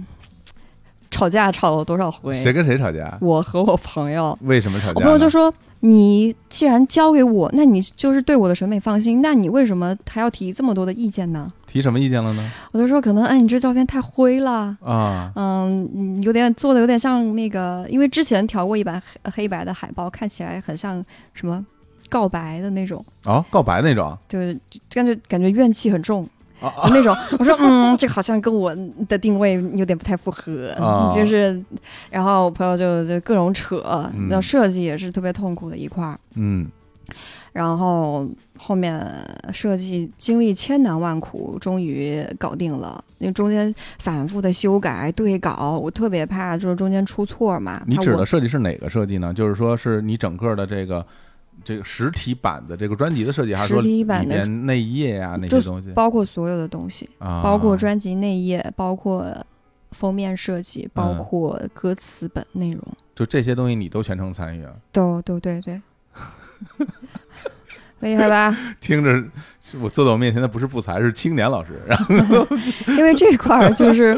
吵架吵了多少回。谁跟谁吵架？我和我朋友，为什么吵架？我朋友就说：“你既然交给我，那你就是对我的审美放心，那你为什么还要提这么多的意见呢提什么意见了呢？？”我就说：“可能哎，你这照片太灰了。”啊，嗯，嗯有点做的有点像那个，因为之前调过一版黑黑白的海报，看起来很像什么告白的那种，哦，告白那种就是就感觉感觉怨气很重啊啊，那种。我说嗯，这个好像跟我的定位有点不太符合，啊 就是，然后我朋友就就各种扯，嗯然后设计也是特别痛苦的一块儿，嗯然后后面设计经历千难万苦，终于搞定了。因为中间反复的修改对稿，我特别怕就是中间出错嘛。你指的设计是哪个设计呢？就是说是你整个的这个这个实体版的这个专辑的设计，还是说里面内页啊那些东西？包括所有的东西，啊，包括专辑内页，包括封面设计，包嗯括歌词本内容，就这些东西你都全程参与啊？都都对对，厉害 吧？听着，我坐在我面前的不是不才，是青年老师。然后 因为这块儿就是，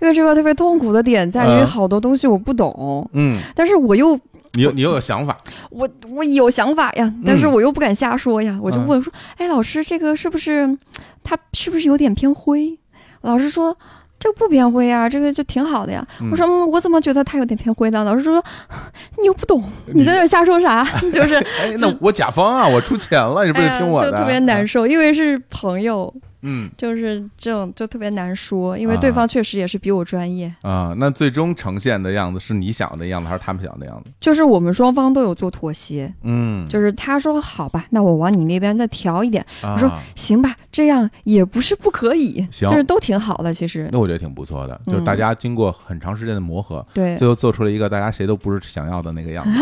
因为这块特别痛苦的点在于嗯好多东西我不懂，嗯，但是我又你有你又有想法，我我有想法呀，但是我又不敢瞎说呀，我就问说，哎，老师，这个是不是它是不是有点偏灰？老师说。这个不偏灰啊，这个就挺好的呀。嗯我说，嗯，我怎么觉得它有点偏灰呢？老师说，你又不懂，你在那瞎说啥？就是，哎，那我甲方啊，我出钱了，你不是哎呀听我的？就特别难受，因为是朋友，嗯。就是这种就特别难说，因为啊。对方确实也是比我专业。啊，那最终呈现的样子是你想的样子，还是他们想的样子？就是我们双方都有做妥协，嗯，就是他说好吧，那我往你那边再调一点，啊。我说行吧，这样也不是不可以，行。但是都挺好的，其实。那我觉得挺不错的，就是嗯大家经过很长时间的磨合，对，最后做出了一个大家谁都不是想要的那个样子，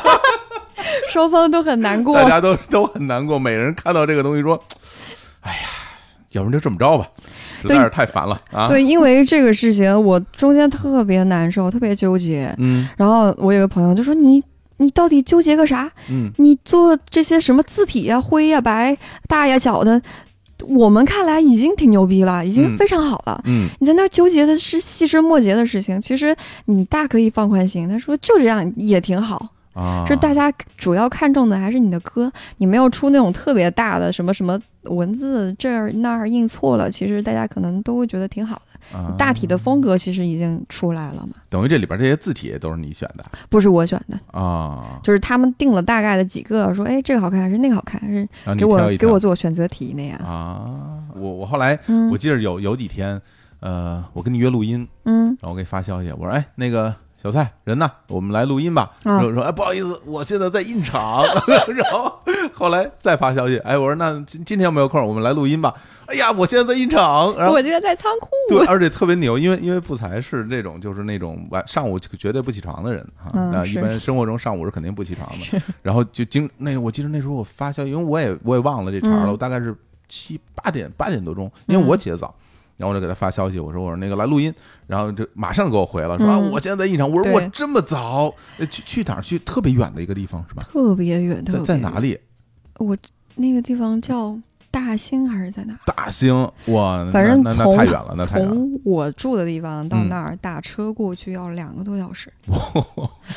双方都很难过。大。家都都很难过，每个人看到这个东西说：“哎呀，要不然就这么着吧，实在是太烦了啊。”对，因为这个事情，我中间特别难受，特别纠结。嗯然后我有个朋友就说：“你你到底纠结个啥？嗯你做这些什么字体呀、灰呀、白、大呀、小的，我们看来已经挺牛逼了，已经嗯非常好了。嗯你在那儿纠结的是细枝末节的事情，其实你大可以放宽心。他说就这样也挺好，啊，是大家主要看重的还是你的歌，你没有出那种特别大的什么什么文字这儿那儿印错了，其实大家可能都会觉得挺好的。啊大体的风格其实已经出来了嘛，等于这里边这些字体都是你选的不是我选的，啊，就是他们定了大概的几个，说哎这个好看还是那个好看，还是给我给我做选择题那样。啊。我我后来嗯我记得有有几天，呃，我跟你约录音，嗯然后我给你发消息，我说哎那个。小蔡人呢？我们来录音吧。啊然后说哎，不好意思，我现在在印厂。然后后来再发消息，哎，我说那今今天有没有空？我们来录音吧。哎呀，我现在在印厂，然后我今天在仓库。对，而且特别牛，因为因为不才是那种就是那种晚上午绝对不起床的人哈，那一般生活中上午是肯定不起床的，然后就经那个我记得那时候我发消息，因为我也我也忘了这茬了，嗯我大概是七八点八点多钟，因为我嗯起得早。然后我就给他发消息，我说我说那个来录音，然后就马上给我回了，说啊嗯我现在在印场，我说我这么早，呃去去哪儿去特别远的一个地方是吧？特别远，特在？在哪里？我那个地方叫大兴还是在哪？大兴哇，反正那太远了，那太远了。从我住的地方到嗯那儿打车过去要两个多小时。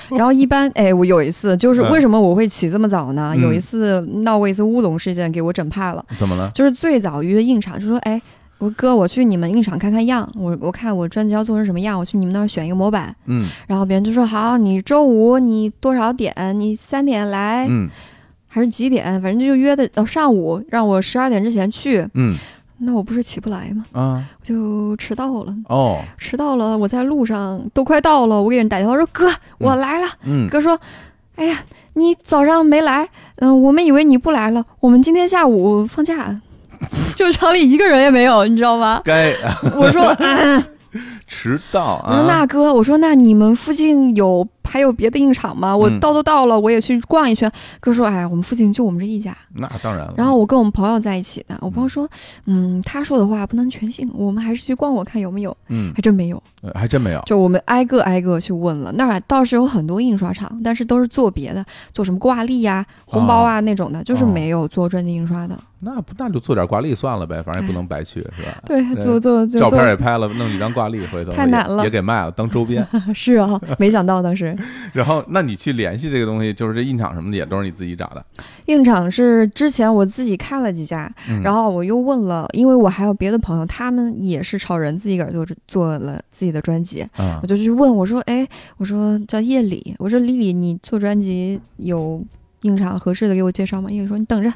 然后一般，哎，我有一次就是嗯为什么我会起这么早呢？嗯有一次闹过一次乌龙事件，给我整怕了。怎么了？就是最早约印厂，就说，哎，我说哥，我去你们印厂看看样，我我看我专辑要做成什么样，我去你们那儿选一个模板。嗯然后别人就说好，你周五你多少点？你三点来、嗯还是几点？反正就约的到上午，让我十二点之前去。嗯那我不是起不来吗？啊我就迟到了。哦迟到了，我在路上都快到了，我给人打电话说哥，我来了。嗯哥说，哎呀，你早上没来，嗯、我们以为你不来了，我们今天下午放假，就厂里一个人也没有，你知道吗？该我说，嗯，迟到我说啊那哥，我说那你们附近有还有别的印厂吗？我嗯到都到了，我也去逛一圈。哥说，哎，我们附近就我们这一家。那当然了。然后我跟我们朋友在一起呢，我朋友说，嗯，他说的话不能全信，我们还是去逛逛看有没有，嗯还真没有。呃还真没有就我们挨个挨个去问了，那儿倒是有很多印刷厂，但是都是做别的，做什么挂历呀、红包啊那种的，就是哦没有做专辑印刷的。那不那就做点挂历算了呗，反正也不能白去是吧？对，做做做照片也拍了，弄几张挂历，回头太难了也给卖了当周边。是啊，没想到当时然后，那你去联系这个东西，就是这印厂什么的也都是你自己找的。印厂是之前我自己看了几家，嗯然后我又问了，因为我还有别的朋友，他们也是超人，自己个儿做做了自己的专辑，啊我就去问我说，哎，我说叫叶里，我说李李，你做专辑有印厂合适的给我介绍吗？叶里说你等着，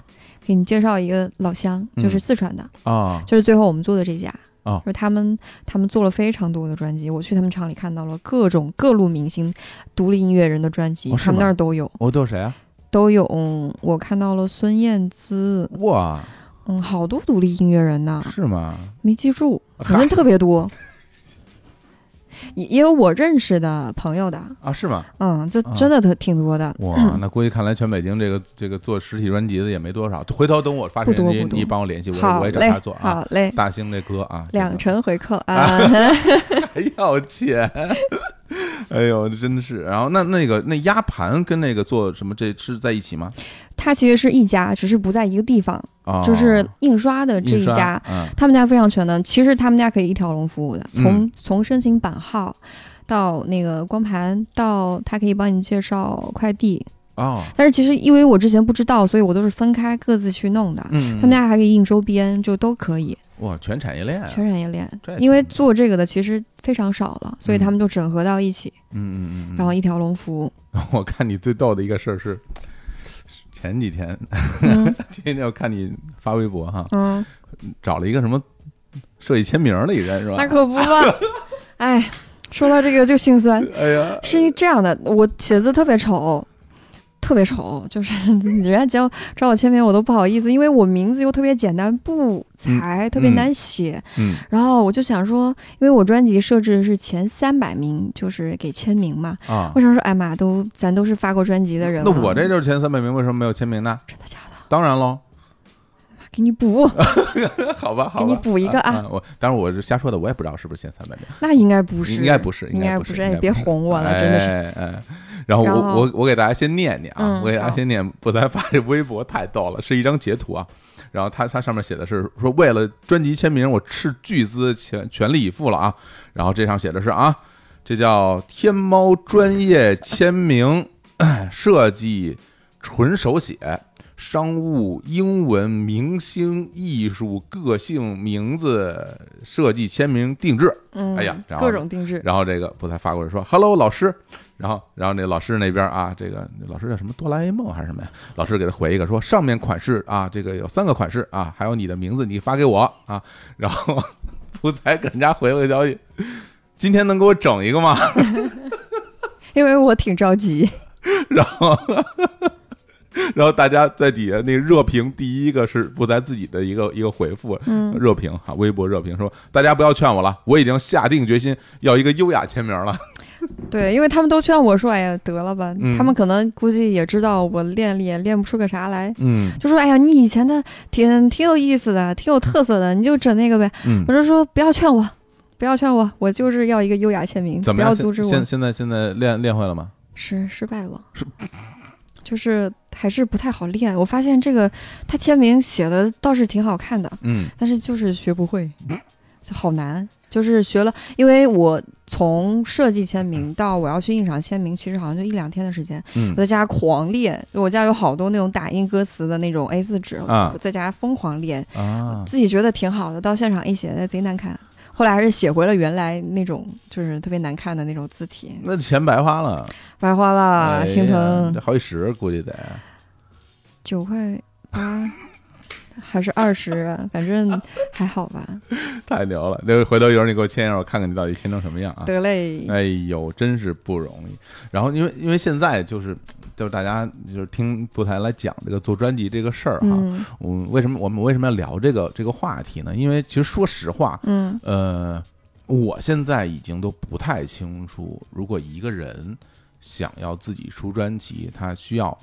给你介绍一个老乡，就是嗯四川的，啊就是最后我们做的这家。哦就是他们他们做了非常多的专辑，我去他们厂里看到了各种各路明星、独立音乐人的专辑，他们那儿都有，我都有谁啊？都有。嗯我看到了孙燕姿，哇，嗯，好多独立音乐人呢，是吗？没记住，反正特别多。也也有我认识的朋友的，啊，是吗？嗯，就啊真的特挺多的。哇，那估计看来全北京这个这个做实体专辑的也没多少。回头等我发现你你帮我联系，我我也找他做，啊。好嘞，大兴这哥啊，两成回扣 啊！还要钱，哎呦，这真的是。然后那那个那压盘跟那个做什么这是在一起吗？它其实是一家，只是不在一个地方，啊，就是印刷的这一家，，嗯他们家非常全能。其实他们家可以一条龙服务的，从、嗯从申请版号到那个光盘，到他可以帮你介绍快递。哦，但是其实因为我之前不知道，所以我都是分开各自去弄的。嗯，他们家还可以印周边，就都可以哇，全产业链啊，全产业链。因为做这个的其实非常少了，所以嗯他们就整合到一起，嗯嗯嗯，然后一条龙服务。我看你最逗的一个事儿是前几天，嗯前几天我看你发微博哈，嗯，找了一个什么设计签名的一人是吧？那可不嘛。哎，说到这个就心酸。哎呀，是一这样的，我写字特别丑，特别丑，就是人家叫找我签名，我都不好意思，因为我名字又特别简单不才，特别难写。嗯然后我就想说，因为我专辑设置是前三百名，就是给签名嘛。啊我，想说，哎妈，都咱都是发过专辑的人了，那我这就是前三百名，为什么没有签名呢？真的假的？当然喽，给你补，好吧，好吧，给你补一个啊啊！我当然我是瞎说的，我也不知道是不是前三百名，那应该不是，应该不是，应该不是，哎，别哄我了，真的是。哎哎，然后我我我给大家先念念啊，嗯我给大家先念，不才发这微博太逗了，是一张截图啊。然后他他上面写的是说，为了专辑签名，我斥巨资全全力以赴了啊。然后这上写的是啊，这叫天猫专业签名设计纯手写。商务、英文、明星、艺术、个性、名字、设计、签名、定制，嗯，哎呀然后各种定制，然后这个不才发过来说：“Hello，老师。”然后，然后那老师那边啊，这个老师叫什么哆啦 A 梦还是什么呀？老师给他回一个说：“上面款式啊，这个有三个款式啊，还有你的名字，你发给我啊。”然后不才给人家回了个消息：“今天能给我整一个吗 因为我挺着急。？”然后 然后大家在底下那热评，第一个是不在自己的一个一个回复，嗯，热评哈，微博热评说大家不要劝我了，我已经下定决心要一个优雅签名了。对，因为他们都劝我说：“哎呀，得了吧。嗯他们可能估计也知道我练也练不出个啥来，嗯就说：“哎呀，你以前的挺挺有意思的，挺有特色的，你就整那个呗。”嗯我，就说：“不要劝我，不要劝我，我就是要一个优雅签名，不怎么样？要阻止我现。现在现在练练会了吗？”是失败了，就是还是不太好练。我发现这个他签名写的倒是挺好看的，嗯但是就是学不会，就好难。就是学了，因为我从设计签名到我要去印厂签名，其实好像就一两天的时间。嗯我在家狂练，我家有好多那种打印歌词的那种 A 四纸，啊我在家疯狂练，啊，自己觉得挺好的，到现场一写贼难看。后来还是写回了原来那种就是特别难看的那种字体，那钱白花了，白花了，哎心疼这。好几十估计得。九块八还是二十啊，反正还好吧。太牛了！那回头一会儿你给我签一下，我看看你到底签成什么样啊？得嘞，哎呦，真是不容易。然后因为因为现在就是就是大家就是听不台来讲这个做专辑这个事儿哈，嗯我为什么我们为什么要聊这个这个话题呢？因为其实说实话，嗯呃，我现在已经都不太清楚，如果一个人想要自己出专辑，他需要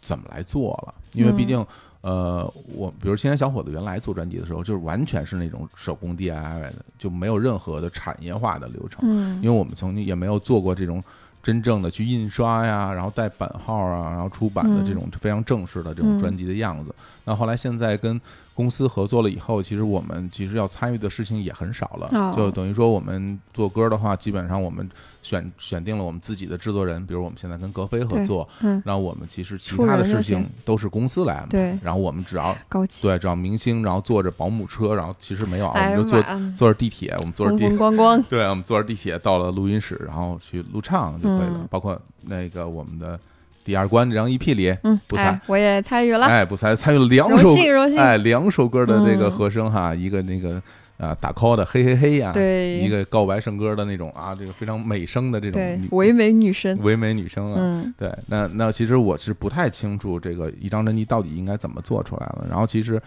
怎么来做了，因为毕嗯竟。呃，我比如青年小伙子原来做专辑的时候，就是完全是那种手工 DIY 的，就没有任何的产业化的流程。嗯因为我们曾经也没有做过这种真正的去印刷呀，然后带版号啊，然后出版的这种非常正式的这种嗯专辑的样子。那后来现在跟公司合作了以后，其实我们其实要参与的事情也很少了，哦就等于说我们做歌的话，基本上我们选选定了我们自己的制作人，比如我们现在跟格飞合作，嗯，然后我们其实其他的事情都是公司来安排对，然后我们只要高级。对只要明星，然后坐着保姆车，然后其实没有啊，哎我们就坐妈，坐着地铁，我们坐着风地风光光。对，我们坐着地铁到了录音室，然后去录唱就可以了。嗯包括那个我们的第二关这张 EP 里，嗯，不才哎，我也参与了，哎，不才参与了两荣首，幸荣幸。哎，两首歌的这个嗯和声哈，一个那个啊打 call 的嘿嘿嘿呀，对一个告白圣歌的那种啊，这个非常美声的这种对，唯美女神。唯美女生啊。嗯对，那那其实我是不太清楚这个一张专辑到底应该怎么做出来了。然后其实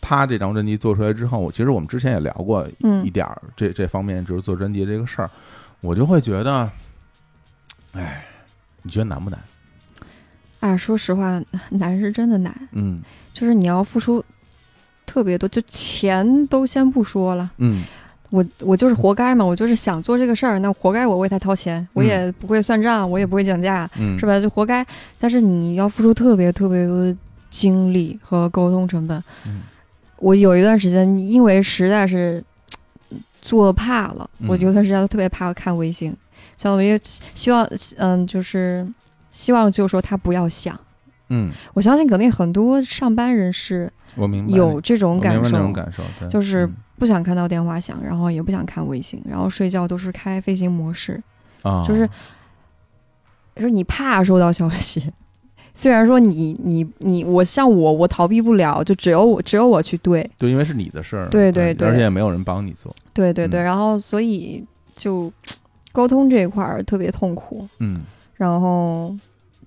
他这张专辑做出来之后，其实我们之前也聊过嗯一点儿这这方面，就是做专辑这个事儿，我就会觉得，哎，你觉得难不难？哎，说实话，难是真的难，嗯就是你要付出特别多，就钱都先不说了，嗯我我就是活该嘛，我就是想做这个事儿，那活该我为他掏钱，我也不会算账，我也不会讲价，嗯，是吧？就活该。但是你要付出特别特别多的精力和沟通成本。嗯我有一段时间，因为实在是嗯做怕了，嗯我有段时间特别怕看微信，相当于希望，嗯，就是希望就说他不要想。嗯，我相信肯定很多上班人士我明白有这种感受。就是嗯。不想看到电话响，然后也不想看微信，然后睡觉都是开飞行模式，啊，就是就是你怕收到消息。虽然说你你你我像我我逃避不了，就只有我只有我去对。对，因为是你的事儿，对对对。而且也没有人帮你做，对对对，嗯。然后所以就 沟通这一块儿特别痛苦。嗯然后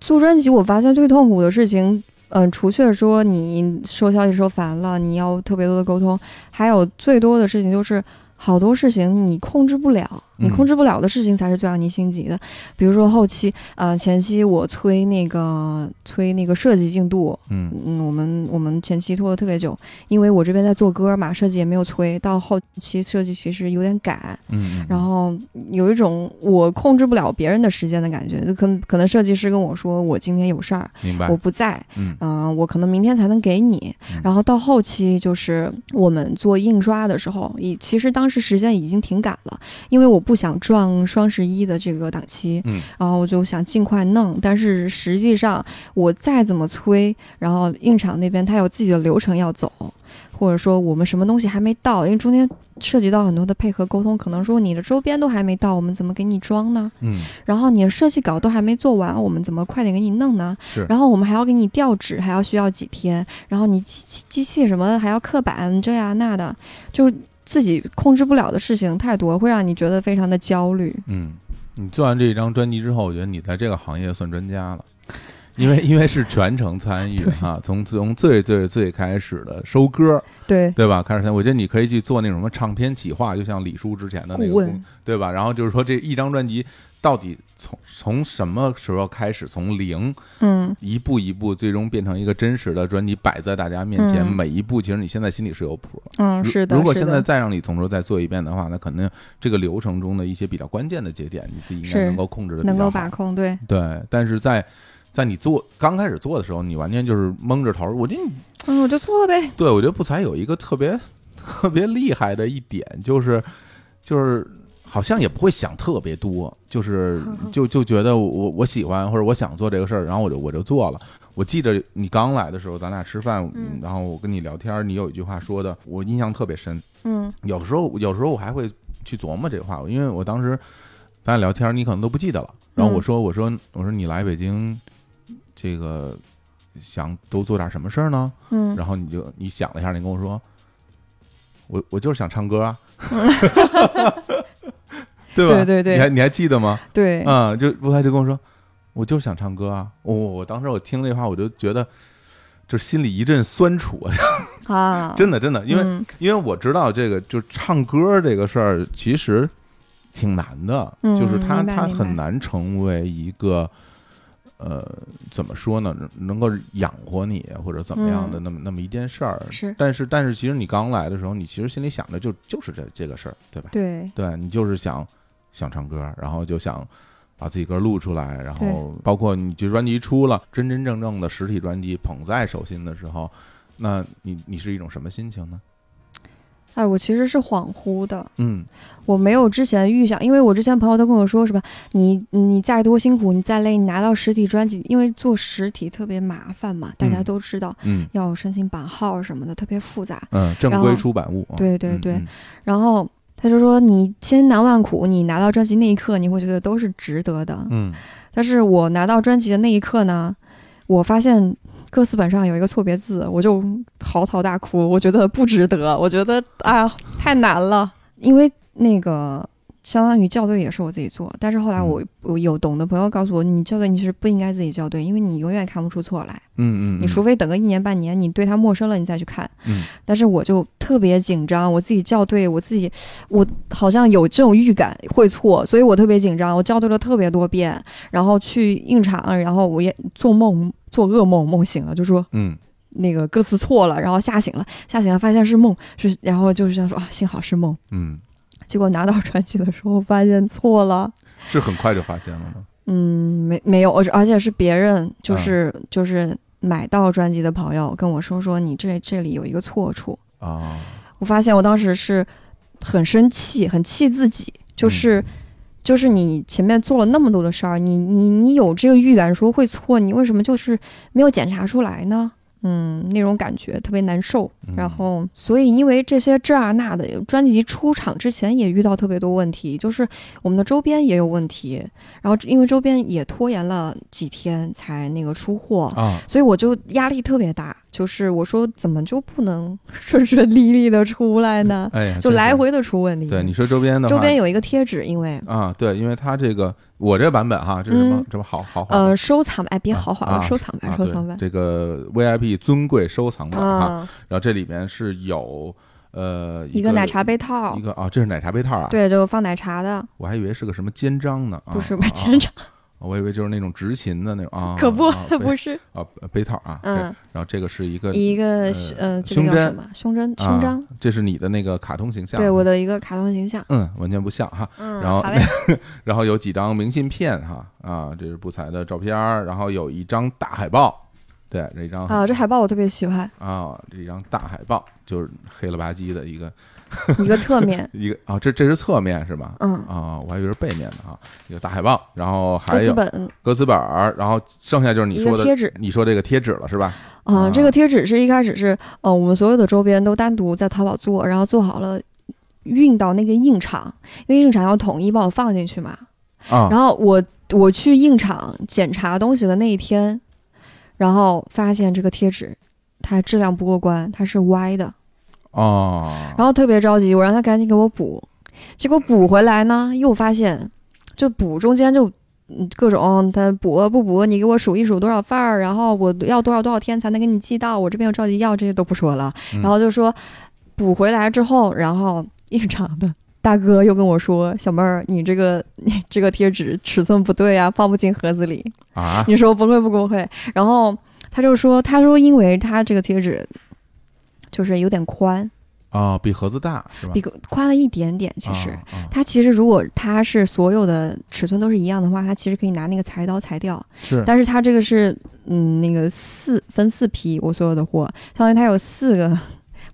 做专辑，我发现最痛苦的事情，嗯，除却说你收消息收烦了，你要特别多的沟通，还有最多的事情就是好多事情你控制不了，你嗯。控制不了的事情才是最让你心急的。比如说后期，呃，前期我催那个催那个设计进度，嗯。嗯，我们我们前期拖得特别久，因为我这边在做歌嘛，设计也没有催，到后期设计其实有点赶，然后有一种我控制不了别人的时间的感觉，就可可能设计师跟我说我今天有事儿，明白我，不在，嗯。嗯、我可能明天才能给你嗯。然后到后期就是我们做印刷的时候，已其实当时时间已经挺赶了，因为我不想撞双十一的这个档期，嗯然后我就想尽快弄。但是实际上我再怎么催，然后印厂那边他有自己的流程要走，或者说我们什么东西还没到，因为中间。涉及到很多的配合沟通，可能说你的周边都还没到，我们怎么给你装呢？嗯然后你的设计稿都还没做完，我们怎么快点给你弄呢？是然后我们还要给你调纸，还要需要几天，然后你机器机器什么的还要刻板，这呀那的，就是自己控制不了的事情太多，会让你觉得非常的焦虑。嗯，你做完这一张专辑之后，我觉得你在这个行业算专家了，因为 因为是全程参与哈，从从最最最开始的收歌，对对吧？开始，我觉得你可以去做那种什么唱片企划，就像李叔之前的那个对吧？然后就是说这一张专辑到底从从什么时候开始，从零嗯一步一步，最终变成一个真实的专辑摆在大家面前，嗯每一步其实你现在心里是有谱的。嗯，是的。如果现在再让你从头再做一遍的话，那肯定这个流程中的一些比较关键的节点，你自己应该能够控制的能够把控，对，对，但是在在你做刚开始做的时候，你完全就是蒙着头。我觉得你嗯，我就错呗。对我觉得不才有一个特别特别厉害的一点，就是就是好像也不会想特别多，就是 就就觉得我我喜欢或者我想做这个事儿，然后我就我就做了。我记得你刚来的时候，咱俩吃饭，嗯然后我跟你聊天，你有一句话说的，我印象特别深。嗯有时候有时候我还会去琢磨这话，因为我当时咱俩聊天，你可能都不记得了。然后我嗯说我说我说你来北京，这个想都做点什么事儿呢？嗯，然后你就你想了一下，你跟我说，我我就是想唱歌啊，对吧？对对对你还你还记得吗？对，啊、就吴台就跟我说，我就是想唱歌啊。我、我当时我听这话，我就觉得。就心里一阵酸楚啊！啊，真的真的，因为、嗯因为我知道这个，就唱歌这个事儿，其实挺难的，嗯就是它它明白明白很难成为一个呃怎么说呢，能够养活你或者怎么样的嗯那么、那么一件事儿。是但是但是其实你刚来的时候，你其实心里想的就就是这这个事儿，对吧？对，对你就是想想唱歌，然后就想把自己歌录出来，然后包括你这专辑出了，真真正正的实体专辑捧在手心的时候，那你你是一种什么心情呢？哎，我其实是恍惚的，嗯我没有之前预想，因为我之前朋友都跟我说，是吧？你你再多辛苦，你再累，你拿到实体专辑，因为做实体特别麻烦嘛，大家嗯都知道，嗯要申请版号什么的，特别复杂。嗯，正规出版物，对对对嗯嗯然后他就说，你千难万苦，你拿到专辑那一刻，你会觉得都是值得的。嗯但是我拿到专辑的那一刻呢，我发现歌词本上有一个错别字，我就嚎啕大哭，我觉得不值得，我觉得哎呀太难了，因为那个。相当于校对也是我自己做，但是后来我我有懂的朋友告诉我，你校对你是不应该自己校对，因为你永远看不出错来，嗯嗯，你除非等个一年半年，你对它陌生了，你再去看。嗯。但是我就特别紧张，我自己校对，我自己我好像有这种预感会错，所以我特别紧张，我校对了特别多遍，然后去应场，然后我也做梦做噩梦，梦醒了就说嗯。那个歌词错了，然后吓醒了，吓醒了发现是梦，是然后就是想说啊，幸好是梦。嗯，结果拿到专辑的时候发现错了，是很快就发现了吗？嗯，没没有，而而且是别人，啊就是、就是买到专辑的朋友跟我说说你这这里有一个错处，啊，我发现我当时是很生气，很气自己，就是、嗯。就是你前面做了那么多的事儿，你你你有这个预感说会错，你为什么就是没有检查出来呢？嗯，那种感觉特别难受。嗯然后，所以因为这些这啊那的，专辑出厂之前也遇到特别多问题，就是我们的周边也有问题，然后因为周边也拖延了几天才那个出货，啊，所以我就压力特别大，就是我说怎么就不能顺顺利利的出来呢？就来。回的出问题。对，你说周边的话周边有一个贴纸，因为啊，对，因为它这个我这版本哈，这是什么嗯。什么好好好呃收藏版，哎别啊豪华了，啊收藏版，啊，收藏版。这个 VIP 尊贵收藏版哈，嗯，然后这里面是有呃一个奶茶杯套。一，个啊，这是奶茶杯套啊，，对，就放奶茶的，我还以为是个什么肩章呢，啊不是啊吧？肩章。啊我以为就是那种执勤的那种啊，可不啊 不是，啊杯套啊，对嗯，然后这个是一个一个呃胸针？胸针，啊胸章。这是你的那个卡通形象，对，我的一个卡通形象。嗯，完全不像哈。嗯，然后。然后有几张明信片哈啊，这是不才的照片儿，然后有一张大海报，对，这一张啊，这海报我特别喜欢，啊，这一张大海报就是黑了吧唧的一个 一个侧面，一个啊，这这是侧面是吧？嗯，啊，我还以为是背面呢啊，一个大海报，然后歌还有词本歌词本儿，然后剩下就是你一说的个贴纸。你说这个贴纸了是吧？啊啊，这个贴纸是一开始是，呃，我们所有的周边都单独在淘宝做，然后做好了，运到那个印厂，因为印厂要统一帮我放进去嘛。啊，然后我我去印厂检查东西的那一天，然后发现这个贴纸它质量不过关，它是歪的，哦，然后特别着急，我让他赶紧给我补，结果补回来呢，又发现就补中间就嗯各种他补不补，你给我数一数多少份儿，然后我要多少多少天才能给你寄到，我这边又着急要，这些都不说了。嗯然后就说补回来之后，然后 印厂的大哥又跟我说：“小妹儿，你这个你这个贴纸尺寸不对啊，放不进盒子里。啊，你说崩溃不崩溃？”然后他就说：“他说因为他这个贴纸就是有点宽，哦，比盒子大是吧？比宽了一点点，其实。啊啊它其实如果它是所有的尺寸都是一样的话，它其实可以拿那个裁刀裁掉。是但是它这个是嗯那个四分四批，我所有的货，相当于它有四个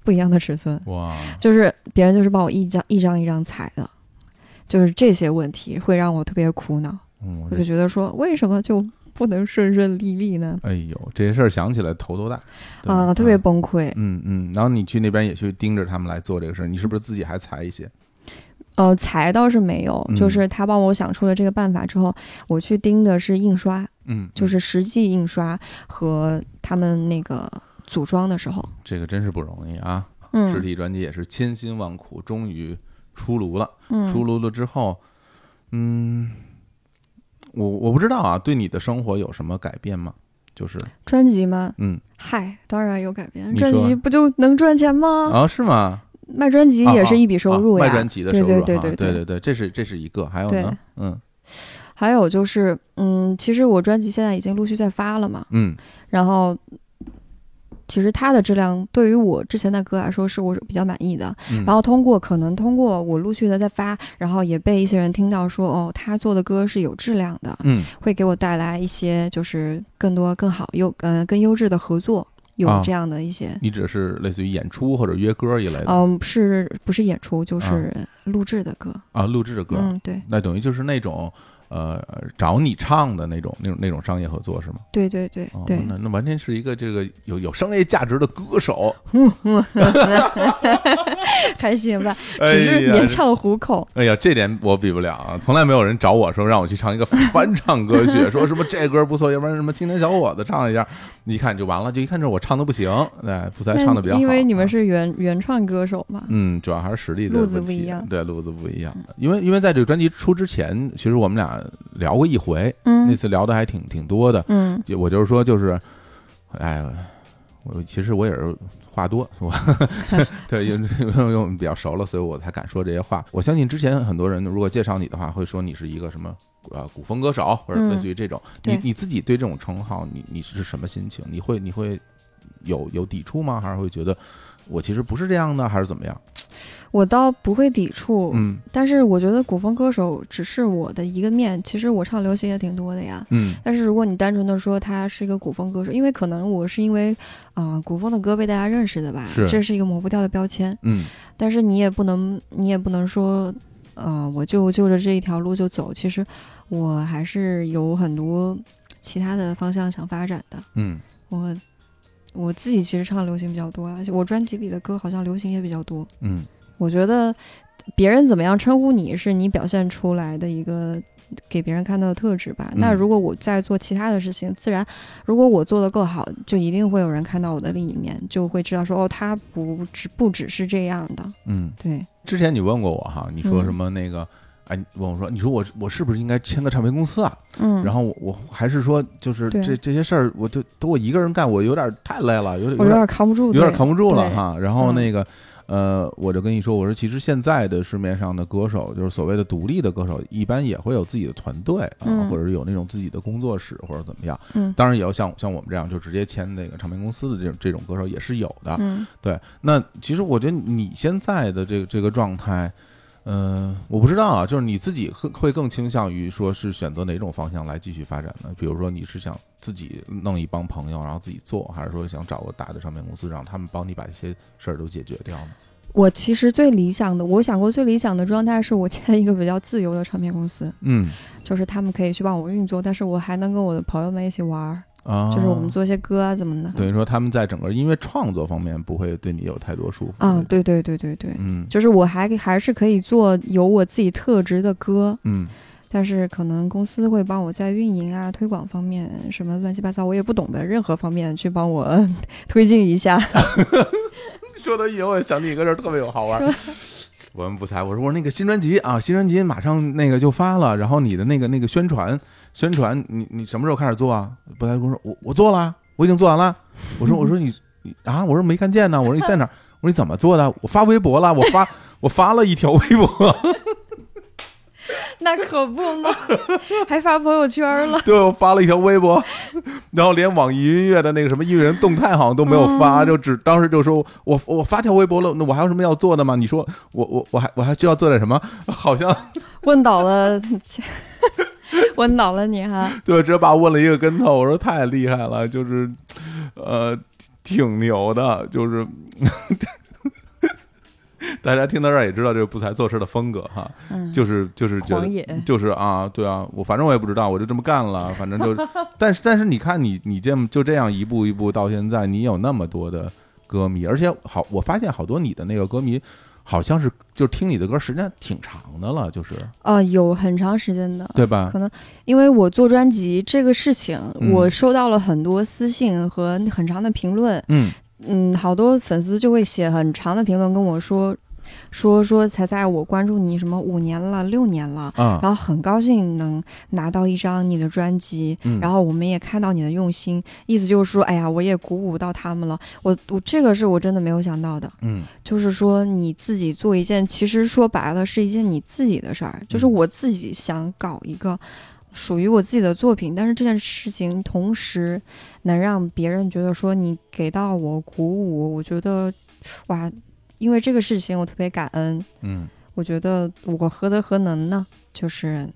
不一样的尺寸，哇，就是别人就是帮我一张一张一张裁的，就是这些问题会让我特别苦恼，嗯，我就觉得说为什么就不能顺顺利利呢？哎呦，这些事儿想起来头都大啊，特别崩溃。嗯嗯，然后你去那边也去盯着他们来做这个事儿，你是不是自己还裁一些？呃，裁倒是没有，嗯就是他帮我想出了这个办法之后，我去盯的是印刷，嗯，就是实际印刷和他们那个组装的时候，这个真是不容易啊！嗯，实体专辑也是千辛万苦，终于出炉了。嗯，出炉了之后，嗯，我我不知道啊，对你的生活有什么改变吗？就是专辑吗？嗯嗨，当然有改变，专辑不就能赚钱吗？啊，是吗？卖专辑也是一笔收入呀，啊卖专辑的收入对对，对对对对对，这是这是一个，还有呢，嗯还有就是，嗯，其实我专辑现在已经陆续在发了嘛，嗯然后。其实它的质量对于我之前的歌来说是我比较满意的，嗯，然后通过可能通过我陆续的在发，然后也被一些人听到说哦，他做的歌是有质量的，嗯。会给我带来一些就是更多更好优呃更优质的合作，有啊。这样的一些，你指的是类似于演出或者约歌一类的嗯，是不是演出就是录制的歌？啊，录制的歌，嗯，对。那等于就是那种呃找你唱的那种那种那种商业合作是吗？对对对哦，对，那那完全是一个这个有有商业价值的歌手，还行吧，哎只是勉强糊口。哎呀，这点我比不了啊！从来没有人找我说让我去唱一个翻唱歌曲，说什么这歌不错，要不然什么青年小伙子唱一下，你一看就完了，就一看这我唱的不行，哎，不才唱的比较好。因为你们啊是原原创歌手嘛，嗯，主要还是实力的路子不一样对，路子不一样。因为因为在这个专辑出之前，其实我们俩聊过一回，嗯那嗯次聊的还挺挺多的。嗯就我就是说，就是，哎，我其实我也是话多，是吧？对，因为因为我们比较熟了，所以我才敢说这些话。我相信之前很多人如果介绍你的话，会说你是一个什么呃古风歌手，或者类似于这种。你你自己对这种称号，你你是什么心情？你会你会有有抵触吗？还是会觉得我其实不是这样的，还是怎么样？我倒不会抵触，嗯但是我觉得古风歌手只是我的一个面，其实我唱流行也挺多的呀。嗯但是如果你单纯的说他是一个古风歌手，因为可能我是因为啊、古风的歌被大家认识的吧，是这是一个抹不掉的标签。嗯但是你也不能，你也不能说，呃，我就就着这一条路就走。其实我还是有很多其他的方向想发展的。嗯我我自己其实唱流行比较多啊，我专辑里的歌好像流行也比较多。嗯我觉得别人怎么样称呼你是你表现出来的一个给别人看到的特质吧。嗯那如果我在做其他的事情，自然如果我做的够好，就一定会有人看到我的另一面，就会知道说哦，他不只不只是这样的。嗯。对，之前你问过我哈，你说嗯什么那个？哎，你问我说，你说我我是不是应该签个唱片公司啊？嗯，然后我我还是说，就是这这些事儿，我就都我一个人干，我有点太累了，有点我有点扛不住，有点扛不住了哈。然后嗯那个呃，我就跟你说，我说其实现在的市面上的歌手，就是所谓的独立的歌手，一般也会有自己的团队啊，嗯或者是有那种自己的工作室或者怎么样。嗯当然也要像像我们这样就直接签那个唱片公司的这种这种歌手也是有的。嗯对，那其实我觉得你现在的这个这个状态，嗯、我不知道啊，就是你自己会会更倾向于说是选择哪种方向来继续发展呢？比如说你是想自己弄一帮朋友，然后自己做，还是说想找个大的唱片公司，让他们帮你把这些事儿都解决掉呢？我其实最理想的，我想过最理想的状态是我签一个比较自由的唱片公司，嗯就是他们可以去帮我运作，但是我还能跟我的朋友们一起玩儿，啊，就是我们做些歌啊怎么的。等于说他们在整个音乐创作方面不会对你有太多束缚啊，，对对对对对，嗯就是我还还是可以做有我自己特质的歌，嗯但是可能公司会帮我在运营啊、推广方面什么乱七八糟，我也不懂的任何方面去帮我 推进一下。说到运营，我想起一个事儿特别有好玩儿。我们不才，我说我说那个新专辑啊，新专辑马上那个就发了，然后你的那个那个宣传宣传，你你什么时候开始做啊？不才跟我说我我做了，我已经做完了。我说我说你你啊，我说没看见呢，我说你在哪？我说你怎么做的？我发微博了，我发 我发了一条微博。那可不吗？还发朋友圈了。对，我发了一条微博，然后连网易音乐的那个什么音乐人动态好像都没有发，就只当时就说我我发条微博了，那我还有什么要做的吗？你说我我我还我还需要做点什么？好像问倒了，问倒了你哈。对，直接把我问了一个跟头。我说太厉害了，就是呃挺牛的，就是。大家听到这儿也知道这个不才做事的风格哈，就是就是觉得就是啊，对啊，我反正我也不知道，我就这么干了，反正就，但是但是你看你你这么就这样一步一步到现在，你有那么多的歌迷，而且好，我发现好多你的那个歌迷好像是就听你的歌时间挺长的了，就是啊，有很长时间的，对吧？可能因为我做专辑这个事情，我收到了很多私信和很长的评论，嗯。嗯，好多粉丝就会写很长的评论跟我说，说说彩彩，我关注你什么五年了、六年了，然后很高兴能拿到一张你的专辑，然后我们也看到你的用心，意思就是说，哎呀，我也鼓舞到他们了。我我这个是我真的没有想到的，嗯，就是说你自己做一件，其实说白了是一件你自己的事儿，就是我自己想搞一个。属于我自己的作品，但是这件事情同时能让别人觉得说你给到我鼓舞，我觉得哇，因为这个事情我特别感恩。嗯，我觉得我何德何能呢？就是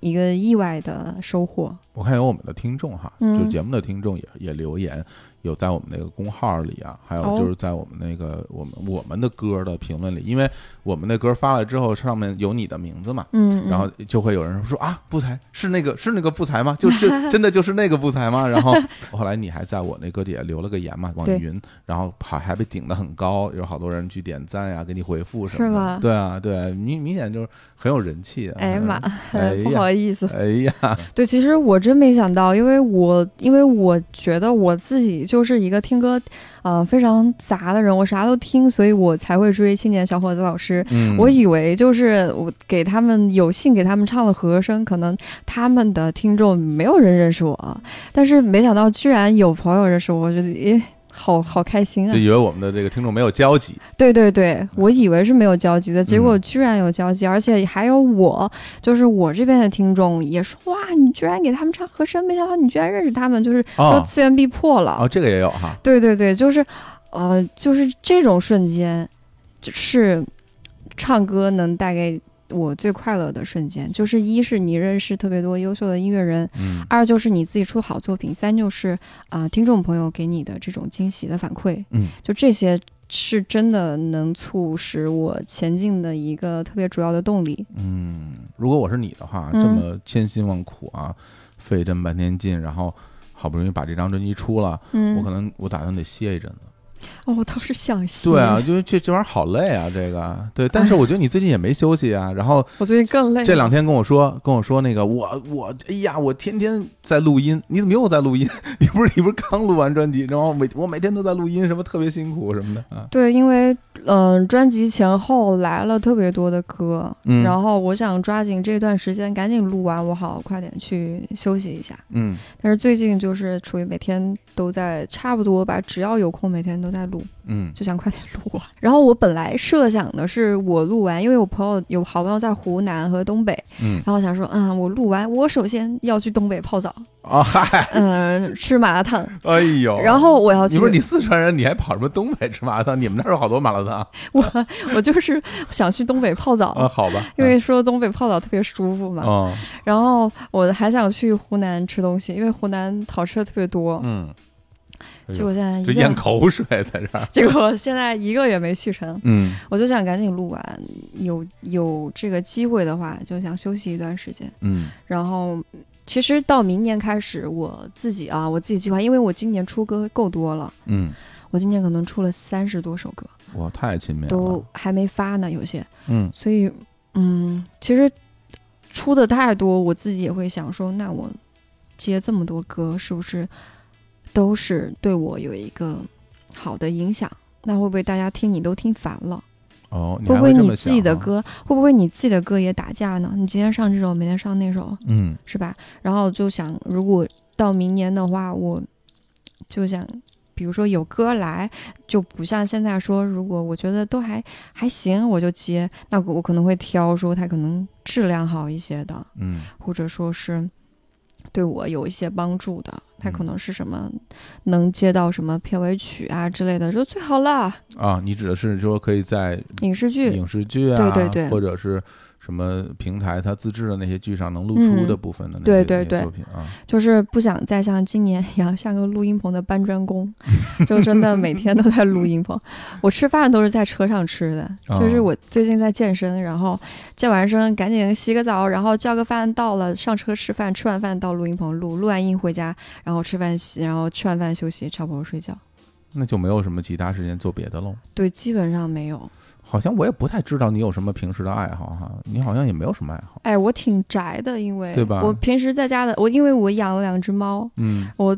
一个意外的收获。我看有我们的听众哈，就节目的听众也也留言。有在我们那个公号里啊，还有就是在我们那个我们我们的歌的评论里，因为我们那歌发了之后，上面有你的名字嘛，嗯，然后就会有人说啊，不才是那个是那个不才吗？就就 真的就是那个不才吗？然后 后来你还在我那歌底下留了个言嘛，网易云，然后还还被顶得很高，有好多人去点赞呀，给你回复什么的，对啊，对，明明显就是很有人气。哎呀妈，不好意思，哎呀，对，其实我真没想到，因为我因为我觉得我自己就。是一个听歌，呃，非常杂的人，我啥都听，所以我才会追青年小伙子老师。我以为就是我给他们有幸给他们唱了和声，可能他们的听众没有人认识我，但是没想到居然有朋友认识我，我觉得诶。好好开心啊！就以为我们的这个听众没有交集。对对对，我以为是没有交集的，结果居然有交集，而且还有我，就是我这边的听众也说哇，你居然给他们唱和声，没想到你居然认识他们，就是说次元壁破了。哦，这个也有哈。对对对，就是，呃，就是这种瞬间，就是唱歌能带给。我最快乐的瞬间，就是一是你认识特别多优秀的音乐人，嗯，二就是你自己出好作品，三就是啊听众朋友给你的这种惊喜的反馈，嗯，就这些是真的能促使我前进的一个特别主要的动力。嗯，如果我是你的话，这么千辛万苦啊，费这么半天劲，然后好不容易把这张专辑出了，嗯，我可能我打算得歇一阵子。哦，我倒是想歇。对啊，因为这这玩意儿好累啊，这个对。但是我觉得你最近也没休息啊。然后 我最近更累。这两天跟我说，跟我说那个我我哎呀，我天天在录音。你怎么又在录音？你不是你不是刚录完专辑，然后每我每天都在录音，什么特别辛苦什么的啊？对，因为嗯，专辑前后来了特别多的歌，然后我想抓紧这段时间赶紧录完，我好快点去休息一下。嗯。但是最近就是处于每天都在差不多吧，只要有空每天都在录。嗯，就想快点录完。然后我本来设想的是，我录完，因为我朋友有好朋友在湖南和东北，嗯，然后想说，嗯，我录完，我首先要去东北泡澡啊，嗨，嗯，吃麻辣烫，哎呦，然后我要去，你不是你四川人，你还跑什么东北吃麻辣烫？你们那儿有好多麻辣烫。我我就是想去东北泡澡啊，好吧，因为说东北泡澡特别舒服嘛，嗯，然后我还想去湖南吃东西，因为湖南好吃的特别多，嗯。结果现在就咽口水在这儿。结果现在一个也没去成。嗯，我就想赶紧录完，有有这个机会的话，就想休息一段时间。嗯，然后其实到明年开始，我自己啊，我自己计划，因为我今年出歌够多了。嗯，我今年可能出了三十多首歌。哇，太勤勉了。都还没发呢，有些。嗯，所以嗯，其实出的太多，我自己也会想说，那我接这么多歌，是不是？都是对我有一个好的影响，那会不会大家听你都听烦了？哦，你会不会你自己的？歌，会不会你自己的歌也打架呢？你今天上这首，明天上那首，嗯是吧？然后就想，如果到明年的话，我就想，比如说有歌来，就不像现在说，如果我觉得都还还行，我就接，那我可能会挑说它可能质量好一些的，嗯或者说是对我有一些帮助的，他可嗯。能是什么能接到什么片尾曲啊之类的，就最好了。啊，你指的是说可以在影视剧，影视剧啊，对对对。或者是什么平台它自制的那些剧上能露出的嗯部分的那些、对对对那些作品啊，就是不想再像今年一样像个录音棚的搬砖工，就真的每天都在录音棚。我吃饭都是在车上吃的，哦就是我最近在健身，然后健完身赶紧洗个澡，然后叫个饭到了上车吃饭，吃完饭到录音棚录，录完音回家，然后吃饭洗，然后吃完饭休息，差不多睡觉。那就没有什么其他时间做别的喽。对，基本上没有。好像我也不太知道你有什么平时的爱好哈，你好像也没有什么爱好。哎，我挺宅的，因为对吧我平时在家的，我因为我养了两只猫，嗯，我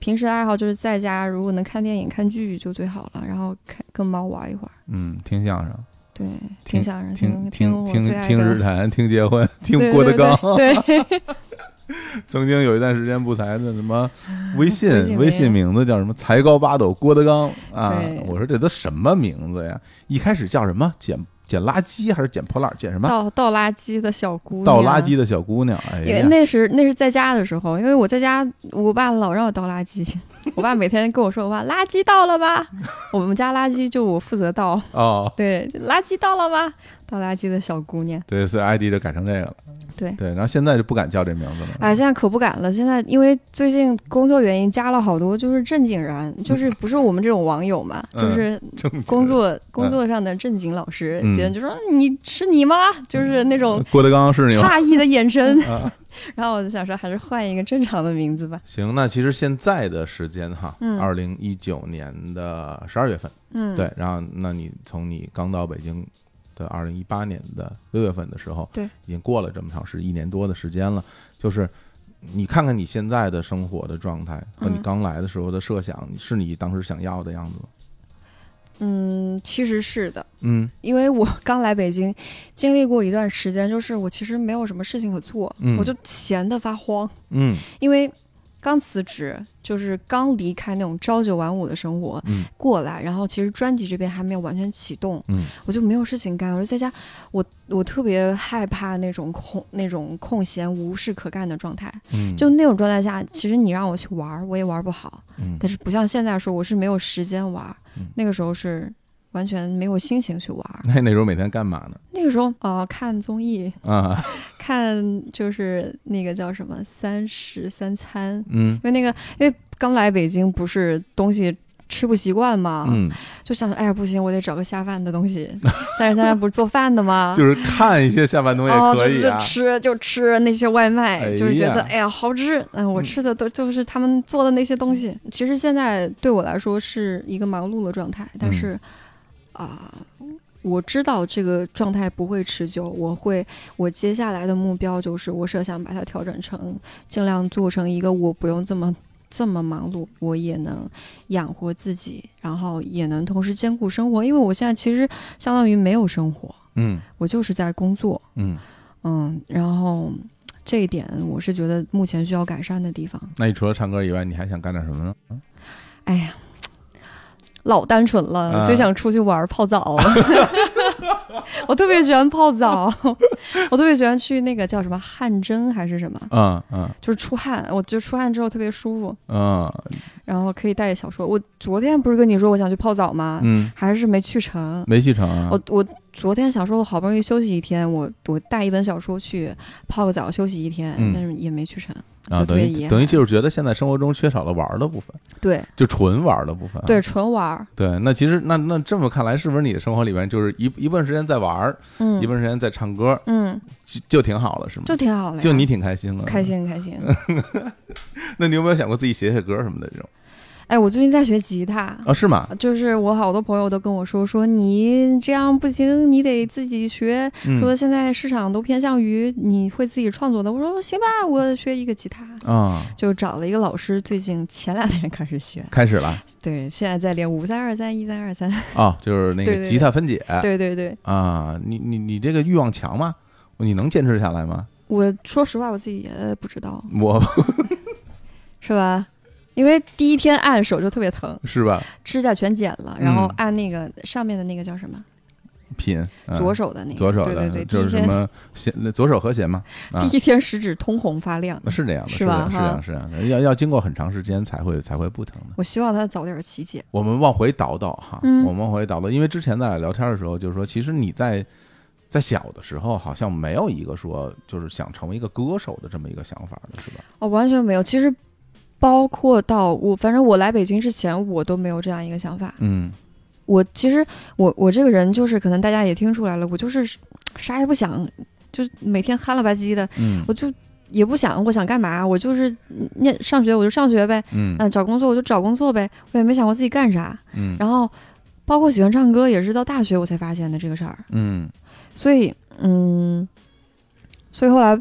平时的爱好就是在家，如果能看电影、看剧就最好了，然后看跟猫玩一会儿。嗯，听相声，对，听听相声，听听听听日坛，听结婚，听郭德纲。对对对 曾经有一段时间不才的什么 微信微信名字叫什么才高八斗郭德纲啊！我说这都什么名字呀？一开始叫什么捡捡垃圾还是捡破烂？捡什么？倒倒垃圾的小姑娘，倒垃圾。的小姑娘。哎呀，那是那是在家的时候，因为我在家，我爸老让我倒垃圾，我爸每天跟我说：“我爸垃圾倒了吧？”我们家垃圾就我负责倒，哦，对，垃圾倒了吧？倒垃圾的小姑娘。对，所以 ID 就改成这个了。对对，然后现在就不敢叫这名字了。哎，现在可不敢了。现在因为最近工作原因，加了好多就是正经人，就是不是我们这种网友嘛，嗯就是工作工作上的正经老师，嗯别人就说你是你吗？就是那种郭德纲是你吗？诧异的眼神。啊，然后我就想说，还是换一个正常的名字吧。行，那其实现在的时间哈，嗯二零一九年的十二月份，嗯，对，然后那你从你刚到北京的二零一八年的六月份的时候，对，已经过了这么长时一年多的时间了，就是你看看你现在的生活的状态和你嗯刚来的时候的设想，是你当时想要的样子吗？嗯，其实是的，嗯。因为我刚来北京，经历过一段时间，就是我其实没有什么事情可做，嗯。我就闲得发慌，嗯。因为刚辞职，就是刚离开那种朝九晚五的生活嗯过来，然后其实专辑这边还没有完全启动，嗯我就没有事情干，我就在家，我我特别害怕那种空那种空闲无事可干的状态，嗯，就那种状态下，其实你让我去玩儿，我也玩不好。嗯但是不像现在说我是没有时间玩那个时候是完全没有心情去玩儿。那那时候每天干嘛呢？那个时候呃看综艺，啊，看就是那个叫什么《三十三餐》，嗯因为那个因为刚来北京不是东西。吃不习惯嘛，嗯，就想着，哎呀，不行，我得找个下饭的东西。但是现在不是做饭的吗？就是看一些下饭东西可以啊。是吃就吃那些外卖，哎就是觉得哎呀好吃，嗯，我吃的都就是他们做的那些东西。其实现在对我来说是一个忙碌的状态，但是啊、我知道这个状态不会持久，我会我接下来的目标就是我设想把它调整成尽量做成一个我不用这么。这么忙碌，我也能养活自己，然后也能同时兼顾生活。因为我现在其实相当于没有生活，嗯我就是在工作，嗯，嗯，然后这一点我是觉得目前需要改善的地方。那你除了唱歌以外，你还想干点什么呢？哎呀，老单纯了，啊就想出去玩儿泡澡。我特别喜欢泡澡，我特别喜欢去那个叫什么汗蒸还是什么，嗯嗯就是出汗，我觉得出汗之后特别舒服，嗯然后可以带着小说。我昨天不是跟你说我想去泡澡吗？嗯，还是没去成。没去成啊。我我昨天想说，我好不容易休息一天，我我带一本小说去泡个澡休息一天，嗯但是也没去成。啊，等于等于就是觉得现在生活中缺少了玩的部分，对就纯玩的部分啊。对，纯玩，对，那其实那那这么看来，是不是你的生活里边就是一一部分时间在玩儿，嗯一部分时间在唱歌，嗯，就就挺好了，是吗？就挺好的。就你挺开心的，开。心开心。那你有没有想过自己写写歌什么的这种？哎，我最近在学吉他。啊，是吗？就是我好多朋友都跟我说，说你这样不行，你得自己学。嗯说现在市场都偏向于你会自己创作的。我说行吧，我学一个吉他，啊，就找了一个老师，最近前两天开始学。开始了对，现在在练五三二三一三二三。啊，就是那 个吉他分解对对对，啊，你你你这个欲望强吗？你能坚持下来吗？我说实话，我自己也不知道，我 是吧？因为第一天按手就特别疼，是吧？指甲全剪了，然后嗯按那个上面的那个叫什么？品嗯左手的那个。左手的，对对对，就是什么弦左手和弦嘛，啊第一天食指通红发亮。是这样的，是吧是这样，是这样的，要要经过很长时间才会才会不疼的。我希望他早点起解。我们往回倒倒哈，嗯我们往回倒倒，因为之前咱俩聊天的时候，就是说，其实你在在小的时候，好像没有一个说就是想成为一个歌手的这么一个想法的，是吧？哦，完全没有。其实，包括到我，反正我来北京之前，我都没有这样一个想法。嗯我其实我我这个人就是，可能大家也听出来了，我就是啥也不想，就每天憨了吧唧的，嗯我就也不想我想干嘛，我就是念上学我就上学呗，嗯嗯，找工作我就找工作呗，我也没想过自己干啥。嗯然后，包括喜欢唱歌，也是到大学我才发现的这个事儿。嗯所以，嗯，所以后来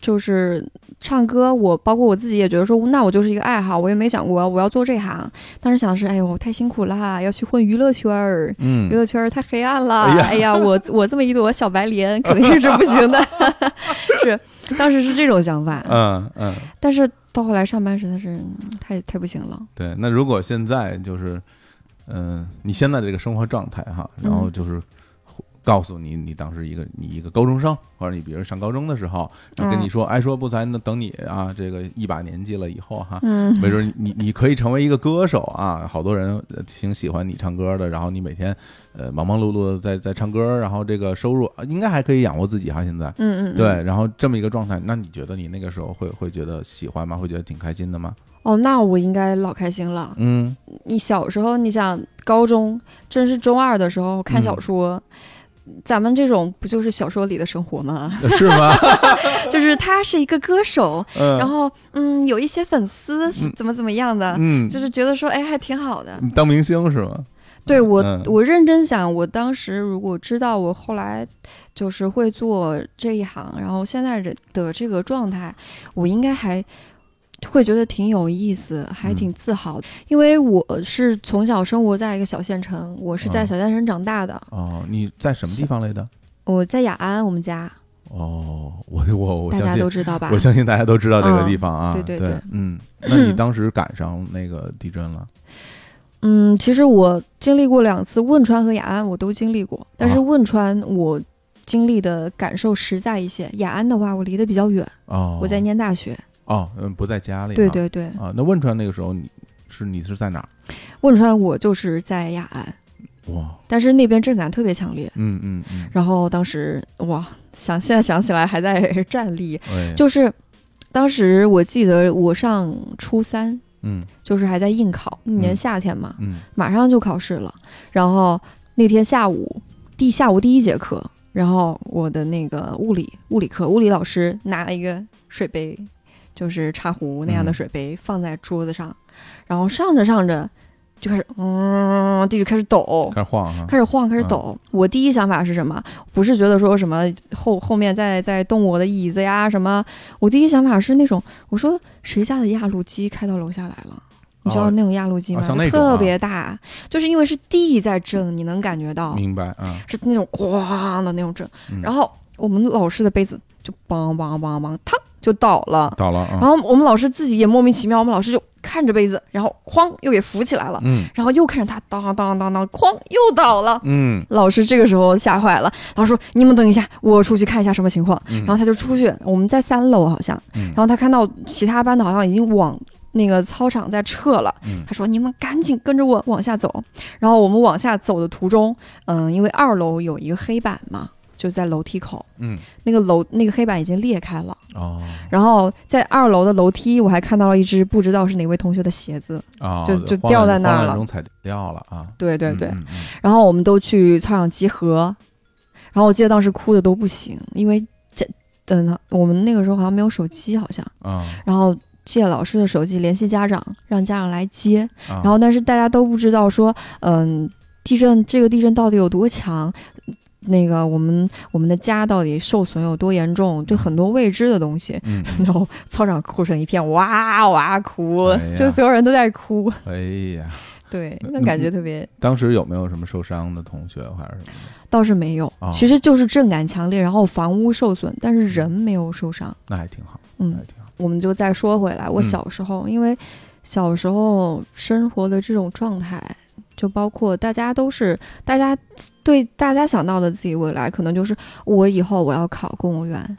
就是唱歌，我包括我自己也觉得说，那我就是一个爱好，我也没想过我要做这行。当时想的是，哎呦，太辛苦了，要去混娱乐圈儿，娱嗯，乐圈儿太黑暗了。哎呀哎呀，我我这么一朵小白莲，肯定是不行的。是，当时是这种想法，嗯嗯，但是到后来上班实在是嗯太太不行了。对。那如果现在就是，嗯、你现在这个生活状态哈，然后嗯就是。告诉你，你当时一个你一个高中生，或者你比如上高中的时候，然后跟你嗯说，爱说不才，那等你啊，这个一把年纪了以后哈，嗯，没准你你可以成为一个歌手啊，好多人呃挺喜欢你唱歌的，然后你每天呃忙忙碌碌的在在唱歌，然后这个收入呃应该还可以养活自己哈，现在嗯嗯，嗯对，然后这么一个状态，那你觉得你那个时候会会觉得喜欢吗？会觉得挺开心的吗？哦，那我应该老开心了。嗯你小时候，你想高中，真是中二的时候看小说，咱们这种不就是小说里的生活吗？是吗？就是他是一个歌手，嗯，然后嗯，有一些粉丝怎么怎么样的，嗯，就是觉得说，哎，还挺好的。你当明星是吗？对我，嗯我认真想，我当时如果知道我后来就是会做这一行，然后现在的的这个状态，我应该还会觉得挺有意思，还嗯。挺自豪的，因为我是从小生活在一个小县城，我是在哦小县城长大的，哦，你在什么地方来的？我在雅安，我们家。哦，我我我大家都知道吧？我？相信大家都知道这个嗯地方啊，对对对对。嗯，那你当时赶上那个地震了？嗯，其实我经历过两次汶川和雅安，我都经历过，但是啊。汶川我经历的感受实在一些，雅安的话我离得比较远，哦，我在念大学。哦，嗯，不在家里，对对对，啊，那汶川那个时候你是你是在哪儿？汶川我就是在雅安，哇，但是那边震感特别强烈。嗯嗯嗯，然后当时哇，想现在想起来还在 站立，哎，就是当时我记得我上初三，嗯就是还在应考，那年嗯夏天嘛，嗯马上就考试了。然后那天下午第下午第一节课，然后我的那个物理物理课，物理老师拿了一个水杯，就是茶壶那样的嗯水杯放在桌子上，然后上着上着就开始嗯，地就开始抖。开始晃哈，开始晃，开始抖。我第一想法是什么？不是觉得说什么后后面在在动我的椅子呀什么。我第一想法是那种，我说谁家的压路机开到楼下来了？你知道哦那种压路机吗？特别大，就是因为是地在震，你能感觉到明白啊，是那种咣的那种震。嗯然后我们老师的杯子就梆梆梆梆，嘡就倒了。倒了啊，然后我们老师自己也莫名其妙，我们老师就看着杯子，然后哐又给扶起来了，嗯。然后又看着他当当当当，哐又倒了。嗯。老师这个时候吓坏了，老师说：“你们等一下，我出去看一下什么情况。嗯，然后他就出去，我们在三楼好像，嗯。然后他看到其他班的好像已经往那个操场在撤了，嗯。他说：“你们赶紧跟着我往下走。”然后我们往下走的途中，嗯，因为二楼有一个黑板嘛，就在楼梯口，嗯。那个楼那个黑板已经裂开了。哦。然后在二楼的楼梯，我还看到了一只不知道是哪位同学的鞋子。哦，就就掉在那儿了。中踩掉了啊，对对对，嗯嗯然后我们都去操场集合，然后我记得当时哭的都不行，因为这，嗯，我们那个时候好像没有手机，好像，然后借老师的手机联系家长，让家长来接。然然后，但是大家都不知道说，嗯，地震这个地震到底有多强，那个我们我们的家到底受损有多严重，就很多未知的东西。嗯，然后操场哭成一片，哇哇哭，哎就所有人都在哭。哎呀，对，那感觉特别，当时有没有什么受伤的同学还是什么？倒是没有，哦其实就是震感强烈，然后房屋受损，但是人没有受伤。那还挺好，嗯还，挺好。我们就再说回来，我嗯小时候，因为小时候生活的这种状态，就包括大家都是大家对大家想到的自己未来，可能就是我以后我要考公务员，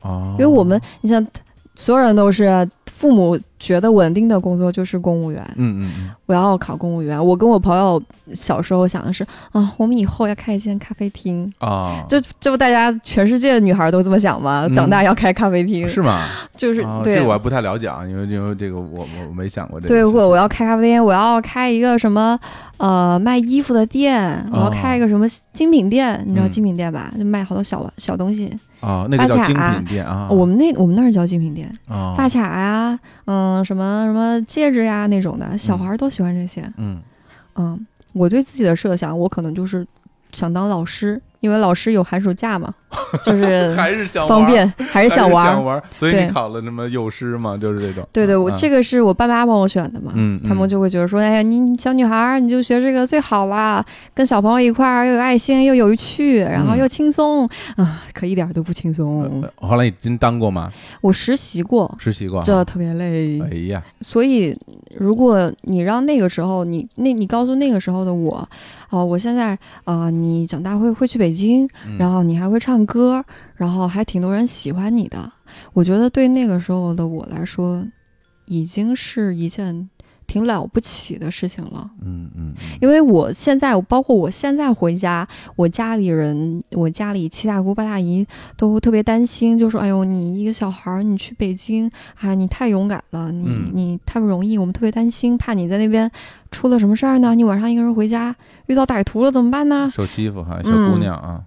哦，因为我们你像所有人都是父母觉得稳定的工作就是公务员，嗯嗯嗯，我要考公务员。我跟我朋友小时候想的是啊，我们以后要开一间咖啡厅。啊，就这不大家全世界的女孩都这么想吗？嗯长大要开咖啡厅，是吗？就是、啊对。这个我还不太了解啊，因为因为这个我我我没想过这个对。我我要开咖啡店，我要开一个什么呃卖衣服的店，我要开一个什么精品店，你知道精品店吧？就卖好多小小东西。啊，那个叫精品店啊，我们那我们那儿叫精品店，啊发卡呀，嗯，什么什么戒指呀那种的，小孩儿都喜欢这些。嗯嗯，我对自己的设想，我可能就是想当老师，因为老师有寒暑假嘛，就是 还是想方便，还还是是想玩儿。想玩儿，所以你考了什么幼师嘛，就是这种。对对，我嗯这个是我爸妈帮我选的嘛，嗯，他们就会觉得说，哎呀，你小女孩儿你就学这个最好啦，跟小朋友一块儿又有爱心又有趣，然后嗯又轻松啊，可一点都不轻松。呃后来你真当过吗？我实习过，实习过哈？这特别累。哎呀，所以，如果你让那个时候你那你告诉那个时候的我，哦、我现在啊，你长大会会去北京，嗯然后你还会唱歌，然后还挺多人喜欢你的。我觉得对那个时候的我来说，已经是一件挺了不起的事情了。嗯嗯，嗯因为我现在，包括我现在回家，我家里人，我家里七大姑八大姨都特别担心，就说：“哎呦，你一个小孩儿，你去北京，啊，你太勇敢了，你、嗯你太不容易，我们特别担心，怕你在那边出了什么事儿呢？你晚上一个人回家遇到歹徒了怎么办呢？”受欺负哈，小姑娘啊，嗯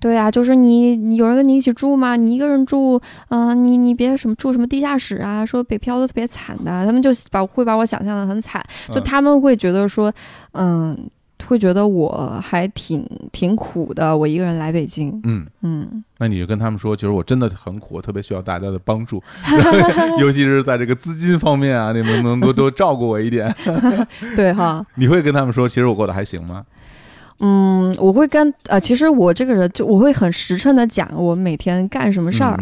对呀、就是你，你有人跟你一起住吗？你一个人住，嗯、你你别什么住什么地下室啊，说北漂都特别惨的，他们就把会把我想象的很惨，就嗯他们会觉得说，嗯，会觉得我还挺挺苦的，我一个人来北京，嗯，嗯，那你就跟他们说，其实我真的很苦，我特别需要大家的帮助，尤其是在这个资金方面啊，你们能多多照顾我一点？对哈，你会跟他们说，其实我过得还行吗？嗯，我会跟呃，其实我这个人就我会很实诚的讲我每天干什么事儿，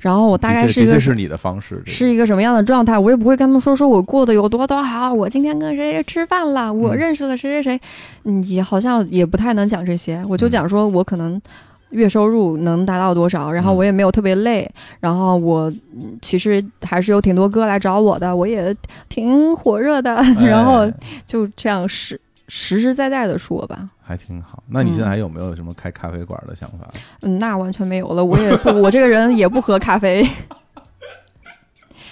然后我大概是一个是你的方式，是一个什么样的状态，我也不会跟他们说说我过得有多多好，我今天跟谁谁吃饭了，我嗯认识了谁谁谁，嗯，也好像也不太能讲这些，我就嗯讲说我可能月收入能达到多少，然后嗯我也没有特别累，然后我嗯其实还是有挺多歌来找我的，我也挺火热的，然后哎就这样实实实在在的说吧。还挺好。那你现在嗯还有没有什么开咖啡馆的想法？嗯，那完全没有了。我也不，我这个人也不喝咖啡，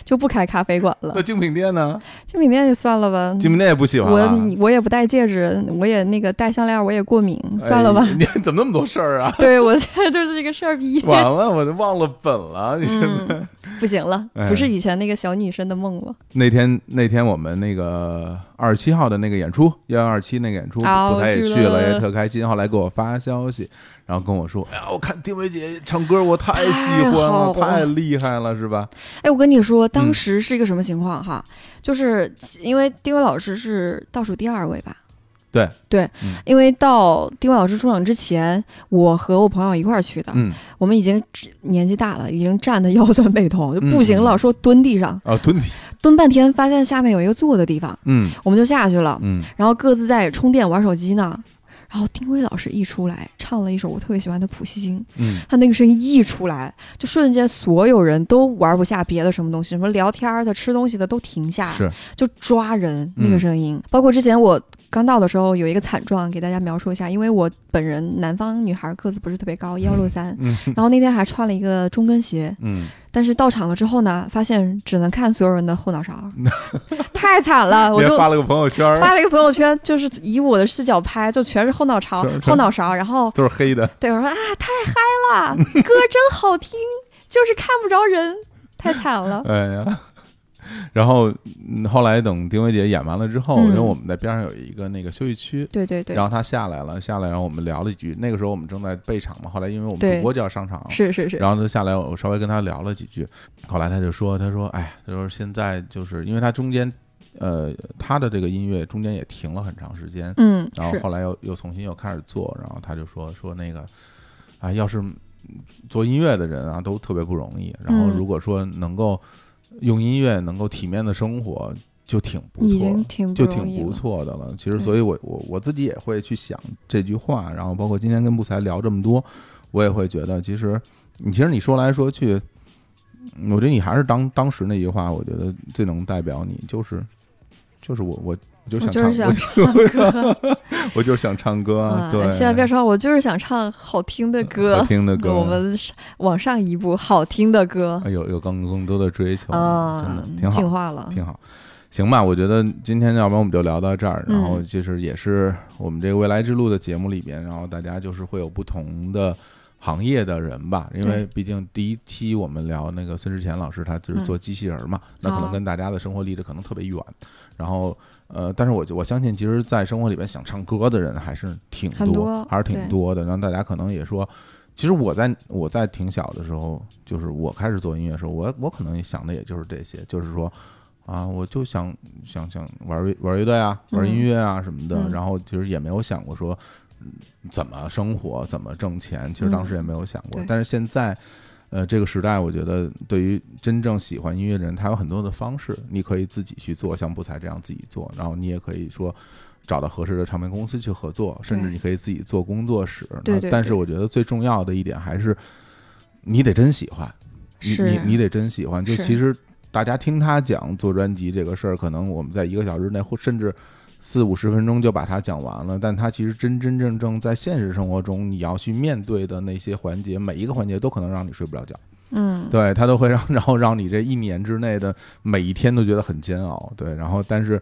就不开咖啡馆了那。精品店呢？精品店就算了吧。精品店也不喜欢啊我我也不戴戒指，我也那个戴项链，我也过敏，算了吧。哎你怎么那么多事儿啊？对我现在就是一个事儿逼。完了，我都忘了本了。你现在、嗯，不行了，哎不是以前那个小女生的梦了。那天那天我们那个二十七号的那个演出，幺幺二七那个演出，啊不太也去去了，也特开心。后来给我发消息，然后跟我说：“哎呀，我看丁薇姐唱歌，我太喜欢了，太太厉害了，是吧哎，我跟你说，当嗯时是一个什么情况哈？就是因为丁薇老师是倒数第二位吧？对对，嗯因为到丁薇老师出场之前，我和我朋友一块儿去的。？”嗯，我们已经年纪大了，已经站的 腰酸背痛，就不行了，说蹲地上，啊，蹲地，蹲半天，发现下面有一个坐的地方，嗯我们就下去了，嗯然后各自在充电玩手机呢。然后丁薇老师一出来，唱了一首我特别喜欢的《普希金》，嗯，他那个声音一出来，就瞬间所有人都玩不下别的什么东西，什么聊天的、吃东西的都停下，是，就抓人那嗯个声音。包括之前我刚到的时候有一个惨状，给大家描述一下，因为我本人南方女孩个子不是特别高，幺六三，嗯然后那天还穿了一个中跟鞋，嗯，但是到场了之后呢，发现只能看所有人的后脑勺，太惨了，我就发了个朋友圈，发了一个朋友圈，就是以我的视角拍，就全是后脑勺后脑勺，然后都是黑的，对我说啊，太嗨了，歌真好听，就是看不着人，太惨了。哎呀。然后嗯后来等丁薇姐演完了之后，嗯因为我们在边上有一个那个休息区，对对对然，后她下来了，下来然后我们聊了几句。那个时候我们正在备场嘛，后来因为我们主播就要上场了，是是是，然后她下来，我稍微跟她聊了几句，后来她就说，她说，哎，她说现在就是因为他中间，呃，他的这个音乐中间也停了很长时间，嗯然后后来又又重新又开始做，然后他就说说那个，啊，要是做音乐的人啊，都特别不容易，然后嗯如果说能够用音乐能够体面的生活，就挺不错，已经挺就挺不。错的了。其实，所以我我我自己也会去想这句话，然后包括今天跟木才聊这么多，我也会觉得，其实你其实你说来说去，嗯我觉得你还是当当时那句话，我觉得最能代表你，就是就是我我我就想唱，就是想唱 歌，我就是想唱歌，啊对，现在别说，我就是想唱好听的歌好。听的歌，我们是往上一步，好听的歌，有有更更多的追求，真的啊，挺好进，化了，挺好。行吧，我觉得今天要不然我们就聊到这儿，然后嗯就是也是我们这个未来之路的节目里边，然后大家就是会有不同的行业的人吧，因为毕竟第一期我们聊那个孙志乾老师，他就是嗯做机器人嘛，那可能哦跟大家的生活离得可能特别远，然后呃，但是我就我相信，其实，在生活里边想唱歌的人还是挺很多还是挺多的，然后大家可能也说。其实我在我在挺小的时候，就是我开始做音乐的时候，我我可能想的也就是这些，就是说，啊，我就想想想玩乐玩乐队啊，玩音乐啊什么的，嗯然后其实也没有想过说嗯怎么生活，怎么挣钱，其实当时也没有想过。对但是现在，呃，这个时代，我觉得对于真正喜欢音乐的人，他有很多的方式，你可以自己去做，像不才这样自己做，然后你也可以说。找到合适的唱片公司去合作，甚至你可以自己做工作室。但是我觉得最重要的一点还是，你得真喜欢，你你你得真喜欢。就其实大家听他讲做专辑这个事儿，可能我们在一个小时内或甚至四五十分钟就把它讲完了，但它其实真真正正在现实生活中你要去面对的那些环节，每一个环节都可能让你睡不着觉。嗯，对它都会让，然后让你这一年之内的每一天都觉得很煎熬。对，然后但是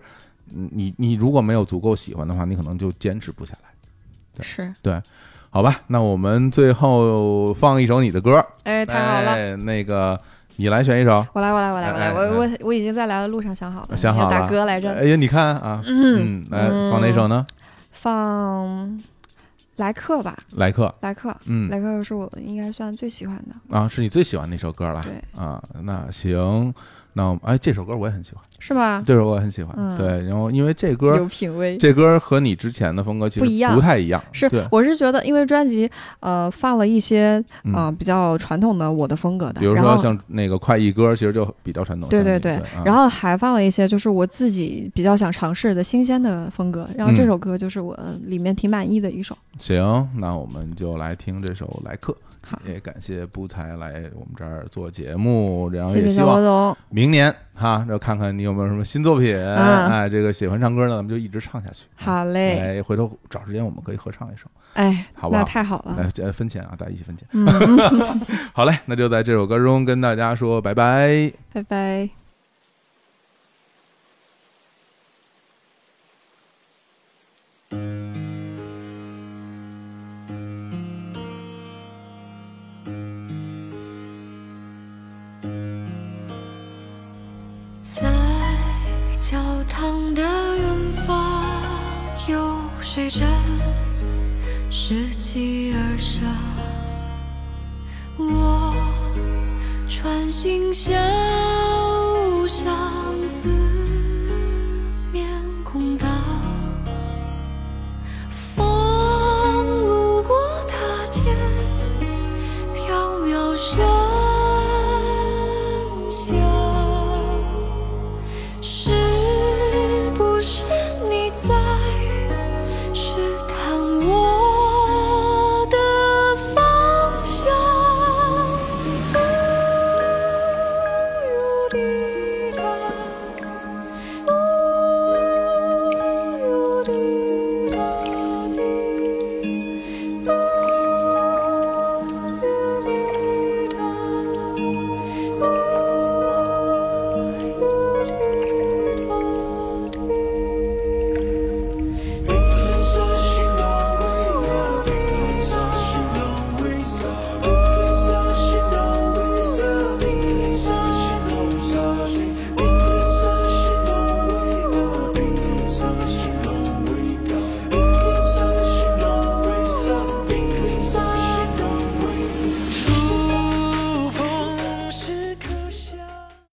嗯你你如果没有足够喜欢的话，你可能就坚持不下来。是对，好吧，那我们最后放一首你的歌，哎，太好了。哎，那个你来选一首。我来，我来，我来，我来，我我我已经在来的路上想好了，想好了，要打歌来着，哎呀，你看啊，嗯嗯，来放哪首呢？放来客吧，来客，来客，嗯。来客是我应该算最喜欢的，啊，是你最喜欢那首歌了。对。啊，那行，那我们哎，这首歌我也很喜欢，是吗？这首歌我很喜欢。嗯对，然后因为这歌有品味。这歌和你之前的风格其实不一样不太一样，是，，我是觉得，因为专辑呃放了一些嗯呃比较传统的我的风格的，比如说像那个快意歌，其实就比较传统。对对对然后还放了一些就是我自己比较想尝试的新鲜的风格，然后这嗯首歌就是我里面挺满意的一首。行，那我们就来听这首《来客》。好也感谢不才来我们这儿做节目，然后也希望，明年哈，就看看你有没有什么新作品。嗯哎，这个喜欢唱歌呢，咱们就一直唱下去。好嘞，哎，回头找时间我们可以合唱一首，哎，好不好那太好了，来呃分钱啊，大家一起分钱。好嘞，那就在这首歌中跟大家说拜拜。拜拜。随着拾级而上我穿行小巷子